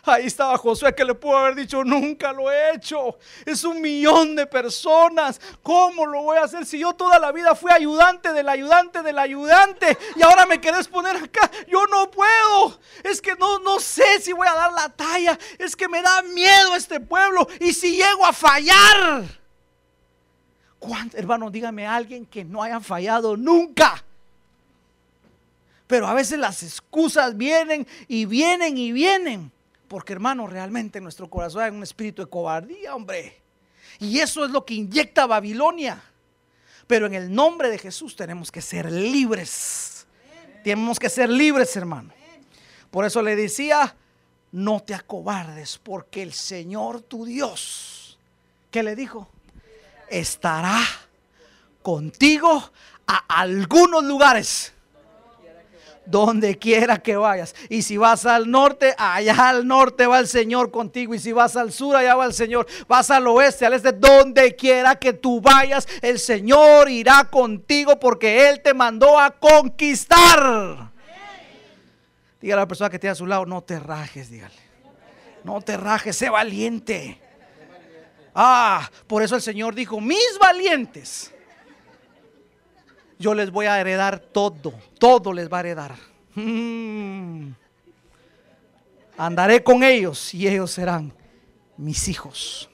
Ahí estaba Josué que le pudo haber dicho, nunca lo he hecho. Es un millón de personas. ¿Cómo lo voy a hacer si yo toda la vida fui ayudante del ayudante del ayudante y ahora me querés poner acá? Yo no puedo. Es que no, no sé si voy a dar la talla. Es que me da miedo este pueblo. Y si llego a fallar. ¿Cuánto, hermano, dígame a alguien que no haya fallado nunca? Pero a veces las excusas vienen y vienen y vienen. Porque hermano, realmente en nuestro corazón hay un espíritu de cobardía, hombre. Y eso es lo que inyecta Babilonia. Pero en el nombre de Jesús tenemos que ser libres. Tenemos que ser libres, hermano. Por eso le decía, no te acobardes, porque el Señor tu Dios, ¿qué le dijo? Estará contigo a algunos lugares donde quiera que vayas. Y si vas al norte, allá al norte va el Señor contigo. Y si vas al sur, allá va el Señor. Vas al oeste, al este, donde quiera que tú vayas, el Señor irá contigo porque Él te mandó a conquistar. Dígale a la persona que tiene a su lado, no te rajes, dígale. No te rajes, sé valiente. Ah, por eso el Señor dijo, mis valientes yo les voy a heredar todo, todo les va a heredar. Mm. Andaré con ellos y ellos serán mis hijos.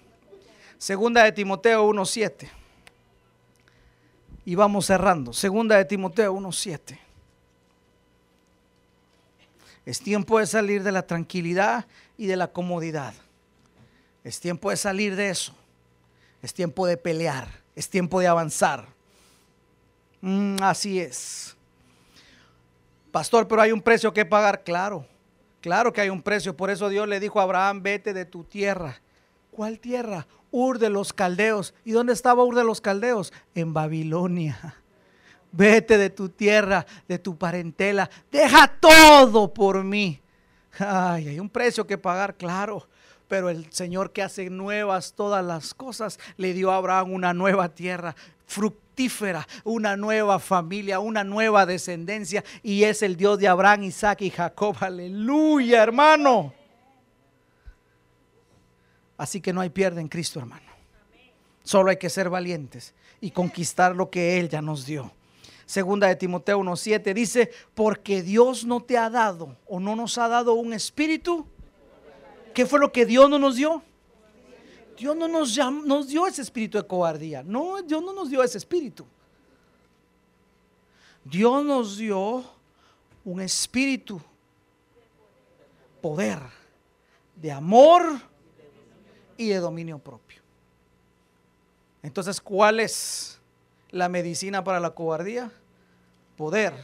Segunda de Timoteo 1.7. Y vamos cerrando. Segunda de Timoteo 1.7. Es tiempo de salir de la tranquilidad y de la comodidad. Es tiempo de salir de eso. Es tiempo de pelear. Es tiempo de avanzar. Mm, así es. Pastor, pero hay un precio que pagar. Claro, claro que hay un precio. Por eso Dios le dijo a Abraham, vete de tu tierra. ¿Cuál tierra? Ur de los caldeos. ¿Y dónde estaba Ur de los caldeos? En Babilonia. [laughs] Vete de tu tierra, de tu parentela. Deja todo por mí. Ay, hay un precio que pagar, claro. Pero el Señor que hace nuevas todas las cosas, le dio a Abraham una nueva tierra, fructífera, una nueva familia, una nueva descendencia. Y es el Dios de Abraham, Isaac y Jacob. Aleluya, hermano. Así que no hay pierde en Cristo, hermano. Solo hay que ser valientes y conquistar lo que Él ya nos dio. Segunda de Timoteo 1.7 dice, porque Dios no te ha dado o no nos ha dado un espíritu. ¿Qué fue lo que Dios no nos dio? Dios no nos, nos dio ese espíritu de cobardía. No, Dios no nos dio ese espíritu. Dios nos dio un espíritu, poder, de amor y de dominio propio. Entonces, ¿cuál es la medicina para la cobardía? Poder,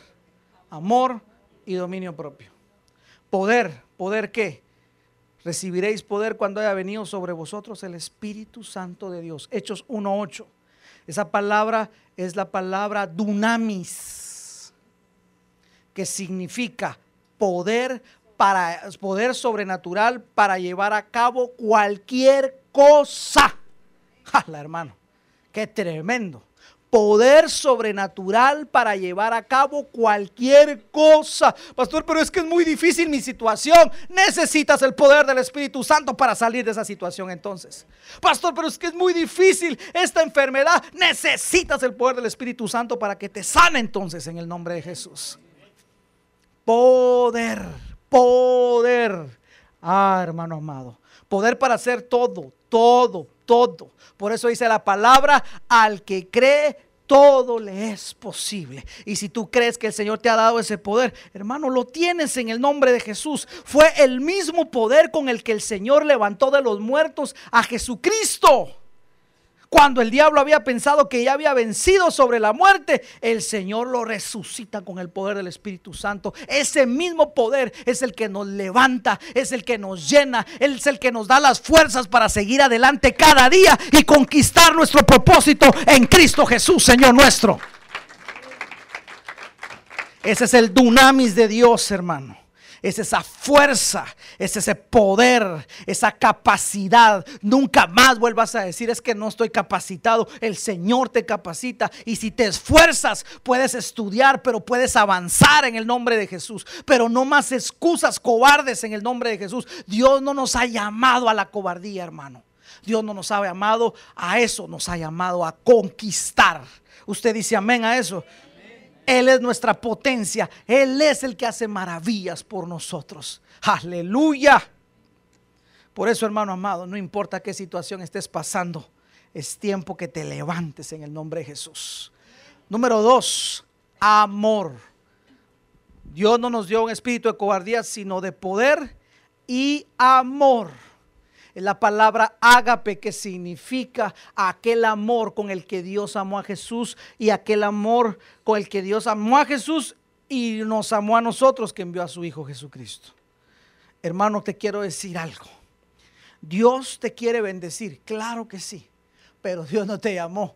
amor y dominio propio. Poder, ¿poder qué? Recibiréis poder cuando haya venido sobre vosotros el Espíritu Santo de Dios. Hechos 1.8. Esa palabra es la palabra dunamis, que significa poder para poder sobrenatural para llevar a cabo cualquier cosa. ¡Hala, hermano! ¡Qué tremendo! Poder sobrenatural para llevar a cabo cualquier cosa. Pastor, pero es que es muy difícil mi situación. Necesitas el poder del Espíritu Santo para salir de esa situación entonces. Pastor, pero es que es muy difícil esta enfermedad. Necesitas el poder del Espíritu Santo para que te sane entonces en el nombre de Jesús. Poder, poder. Ah, hermano amado. Poder para hacer todo, todo, todo. Por eso dice la palabra, al que cree, todo le es posible. Y si tú crees que el Señor te ha dado ese poder, hermano, lo tienes en el nombre de Jesús. Fue el mismo poder con el que el Señor levantó de los muertos a Jesucristo. Cuando el diablo había pensado que ya había vencido sobre la muerte, el Señor lo resucita con el poder del Espíritu Santo. Ese mismo poder es el que nos levanta, es el que nos llena, es el que nos da las fuerzas para seguir adelante cada día y conquistar nuestro propósito en Cristo Jesús, Señor nuestro. Ese es el dunamis de Dios, hermano es esa fuerza, es ese poder, esa capacidad. Nunca más vuelvas a decir es que no estoy capacitado. El Señor te capacita y si te esfuerzas puedes estudiar, pero puedes avanzar en el nombre de Jesús. Pero no más excusas cobardes en el nombre de Jesús. Dios no nos ha llamado a la cobardía, hermano. Dios no nos ha llamado a eso, nos ha llamado a conquistar. Usted dice amén a eso. Él es nuestra potencia. Él es el que hace maravillas por nosotros. Aleluya. Por eso, hermano amado, no importa qué situación estés pasando, es tiempo que te levantes en el nombre de Jesús. Número dos, amor. Dios no nos dio un espíritu de cobardía, sino de poder y amor la palabra ágape que significa aquel amor con el que Dios amó a Jesús y aquel amor con el que Dios amó a Jesús y nos amó a nosotros que envió a su Hijo Jesucristo. Hermano, te quiero decir algo. Dios te quiere bendecir, claro que sí, pero Dios no te llamó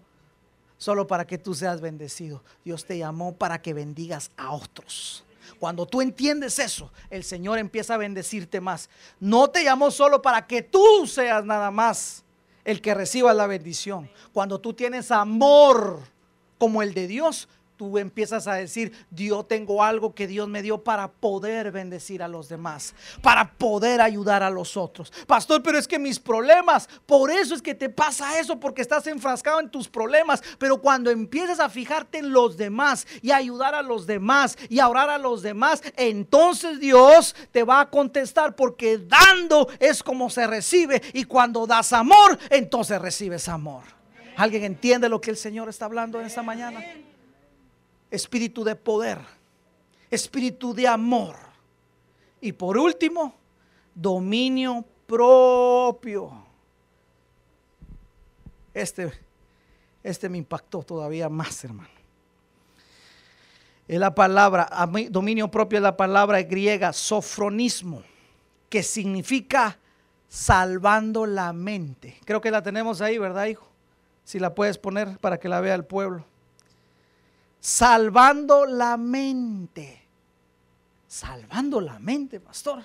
solo para que tú seas bendecido. Dios te llamó para que bendigas a otros. Cuando tú entiendes eso, el Señor empieza a bendecirte más. No te llamó solo para que tú seas nada más el que reciba la bendición. Cuando tú tienes amor como el de Dios, tú empiezas a decir, yo tengo algo que Dios me dio para poder bendecir a los demás, para poder ayudar a los otros. Pastor, pero es que mis problemas, por eso es que te pasa eso, porque estás enfrascado en tus problemas. Pero cuando empiezas a fijarte en los demás y ayudar a los demás y a orar a los demás, entonces Dios te va a contestar, porque dando es como se recibe y cuando das amor, entonces recibes amor. ¿Alguien entiende lo que el Señor está hablando en esta mañana? Espíritu de poder, espíritu de amor. Y por último, dominio propio. Este, este me impactó todavía más, hermano. Es la palabra, dominio propio es la palabra griega sofronismo, que significa salvando la mente. Creo que la tenemos ahí, ¿verdad, hijo? Si la puedes poner para que la vea el pueblo salvando la mente. Salvando la mente, pastor.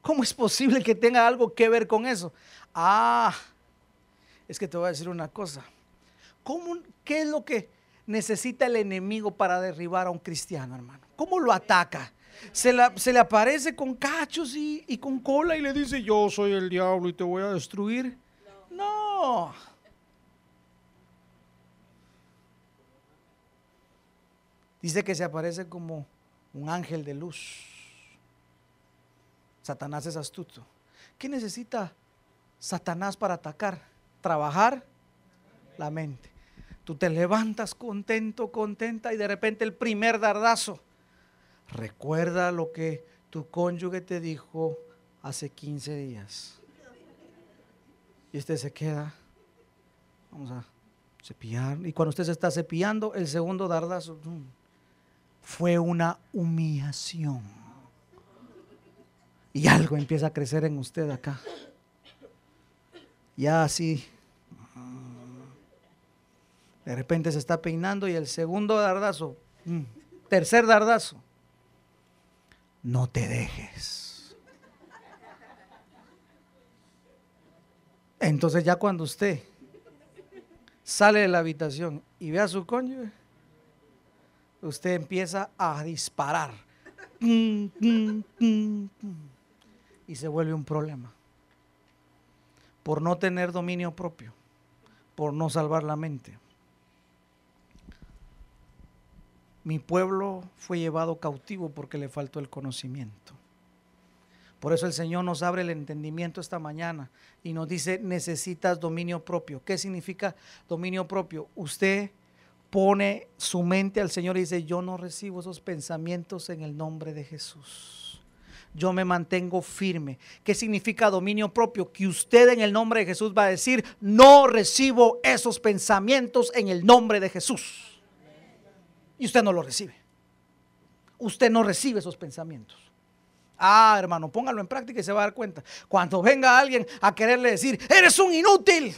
¿Cómo es posible que tenga algo que ver con eso? Ah, es que te voy a decir una cosa. ¿Cómo, ¿Qué es lo que necesita el enemigo para derribar a un cristiano, hermano? ¿Cómo lo ataca? Se, le aparece con cachos y, y, con cola y le dice, yo soy el diablo y te voy a destruir. no. Dice que se aparece como un ángel de luz. Satanás es astuto. ¿Qué necesita Satanás para atacar? Trabajar la mente. Tú te levantas contento, contenta y de repente el primer dardazo. Recuerda lo que tu cónyuge te dijo hace 15 días. Y usted se queda. Vamos a cepillar. Y cuando usted se está cepillando, el segundo dardazo fue una humillación. Y algo empieza a crecer en usted acá. Ya así. De repente se está peinando y el segundo dardazo, mm, tercer dardazo, no te dejes. Entonces ya cuando usted sale de la habitación y ve a su cónyuge, usted empieza a disparar. Y se vuelve un problema. Por no tener dominio propio. Por no salvar la mente. Mi pueblo fue llevado cautivo porque le faltó el conocimiento. Por eso el Señor nos abre el entendimiento esta mañana y nos dice, necesitas dominio propio. ¿Qué significa dominio propio? Usted pone su mente al Señor y dice, yo no recibo esos pensamientos en el nombre de Jesús. Yo me mantengo firme. ¿Qué significa dominio propio? Que usted en el nombre de Jesús va a decir, no recibo esos pensamientos en el nombre de Jesús. Y usted no lo recibe. Usted no recibe esos pensamientos. Ah, hermano, póngalo en práctica y se va a dar cuenta. Cuando venga alguien a quererle decir, eres un inútil,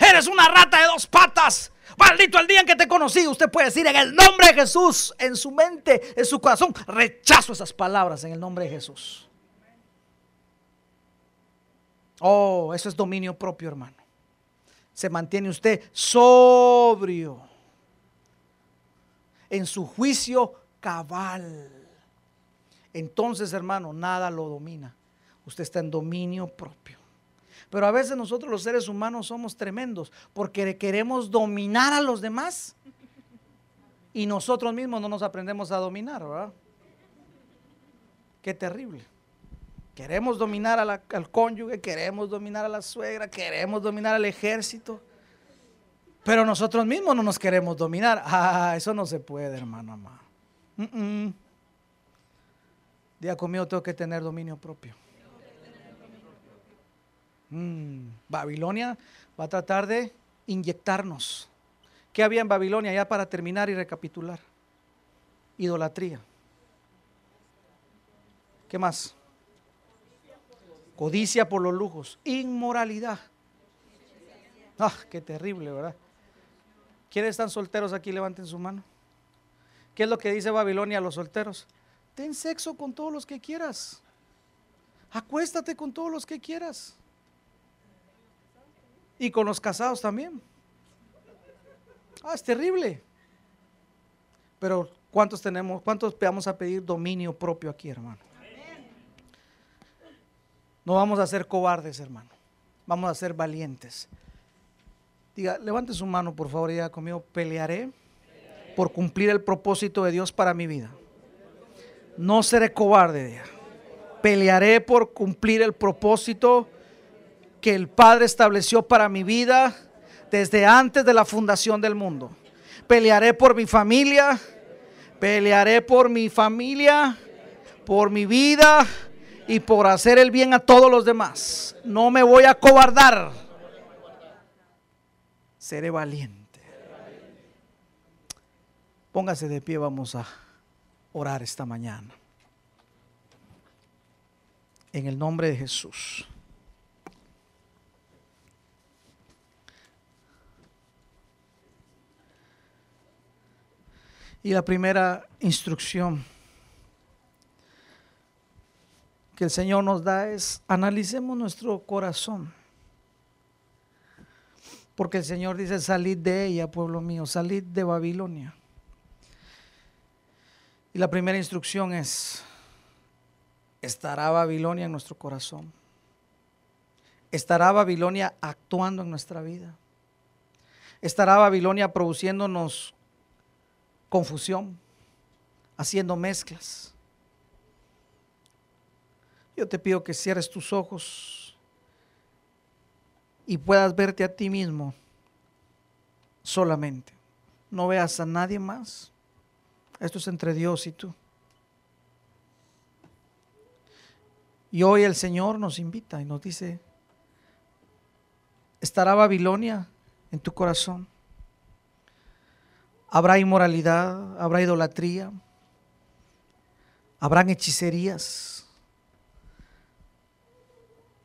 eres una rata de dos patas, Maldito el día en que te conocí. Usted puede decir en el nombre de Jesús, en su mente, en su corazón. Rechazo esas palabras en el nombre de Jesús. Oh, eso es dominio propio, hermano. Se mantiene usted sobrio en su juicio cabal. Entonces, hermano, nada lo domina. Usted está en dominio propio. Pero a veces nosotros los seres humanos somos tremendos porque queremos dominar a los demás y nosotros mismos no nos aprendemos a dominar, ¿verdad? Qué terrible. Queremos dominar al cónyuge, queremos dominar a la suegra, queremos dominar al ejército, pero nosotros mismos no nos queremos dominar. Ah, eso no se puede, hermano amado. Día conmigo tengo que tener dominio propio. Mm, Babilonia va a tratar de inyectarnos. ¿Qué había en Babilonia ya para terminar y recapitular? Idolatría. ¿Qué más? Codicia por los lujos. Inmoralidad. Ah, qué terrible, ¿verdad? ¿Quiénes están solteros aquí? Levanten su mano. ¿Qué es lo que dice Babilonia a los solteros? ten sexo con todos los que quieras. Acuéstate con todos los que quieras. Y con los casados también. Ah, es terrible. Pero ¿cuántos tenemos, cuántos vamos a pedir dominio propio aquí, hermano? No vamos a ser cobardes, hermano. Vamos a ser valientes. Diga, levante su mano, por favor, y diga conmigo, pelearé por cumplir el propósito de Dios para mi vida. No seré cobarde, diga. Pelearé por cumplir el propósito que el Padre estableció para mi vida desde antes de la fundación del mundo. Pelearé por mi familia, pelearé por mi familia, por mi vida y por hacer el bien a todos los demás. No me voy a cobardar. Seré valiente. Póngase de pie, vamos a orar esta mañana. En el nombre de Jesús. Y la primera instrucción que el Señor nos da es analicemos nuestro corazón. Porque el Señor dice, salid de ella, pueblo mío, salid de Babilonia. Y la primera instrucción es, ¿estará Babilonia en nuestro corazón? ¿Estará Babilonia actuando en nuestra vida? ¿Estará Babilonia produciéndonos confusión, haciendo mezclas? Yo te pido que cierres tus ojos y puedas verte a ti mismo solamente. No veas a nadie más. Esto es entre Dios y tú. Y hoy el Señor nos invita y nos dice, ¿estará Babilonia en tu corazón? ¿Habrá inmoralidad? ¿Habrá idolatría? ¿Habrán hechicerías?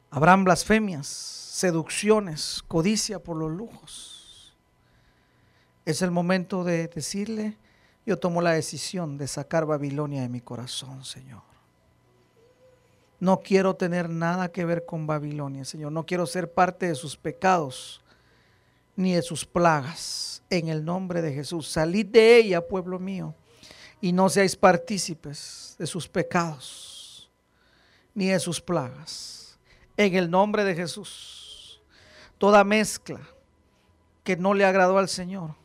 ¿Habrán blasfemias, seducciones, codicia por los lujos? Es el momento de decirle, yo tomo la decisión de sacar Babilonia de mi corazón, Señor. No quiero tener nada que ver con Babilonia, Señor. No quiero ser parte de sus pecados ni de sus plagas. En el nombre de Jesús. Salid de ella, pueblo mío, y no seáis partícipes de sus pecados ni de sus plagas. En el nombre de Jesús. Toda mezcla que no le agradó al Señor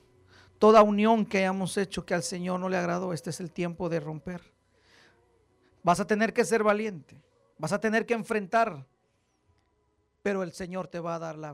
toda unión que hayamos hecho que al Señor no le agradó, este es el tiempo de romper. Vas a tener que ser valiente, vas a tener que enfrentar, pero el Señor te va a dar la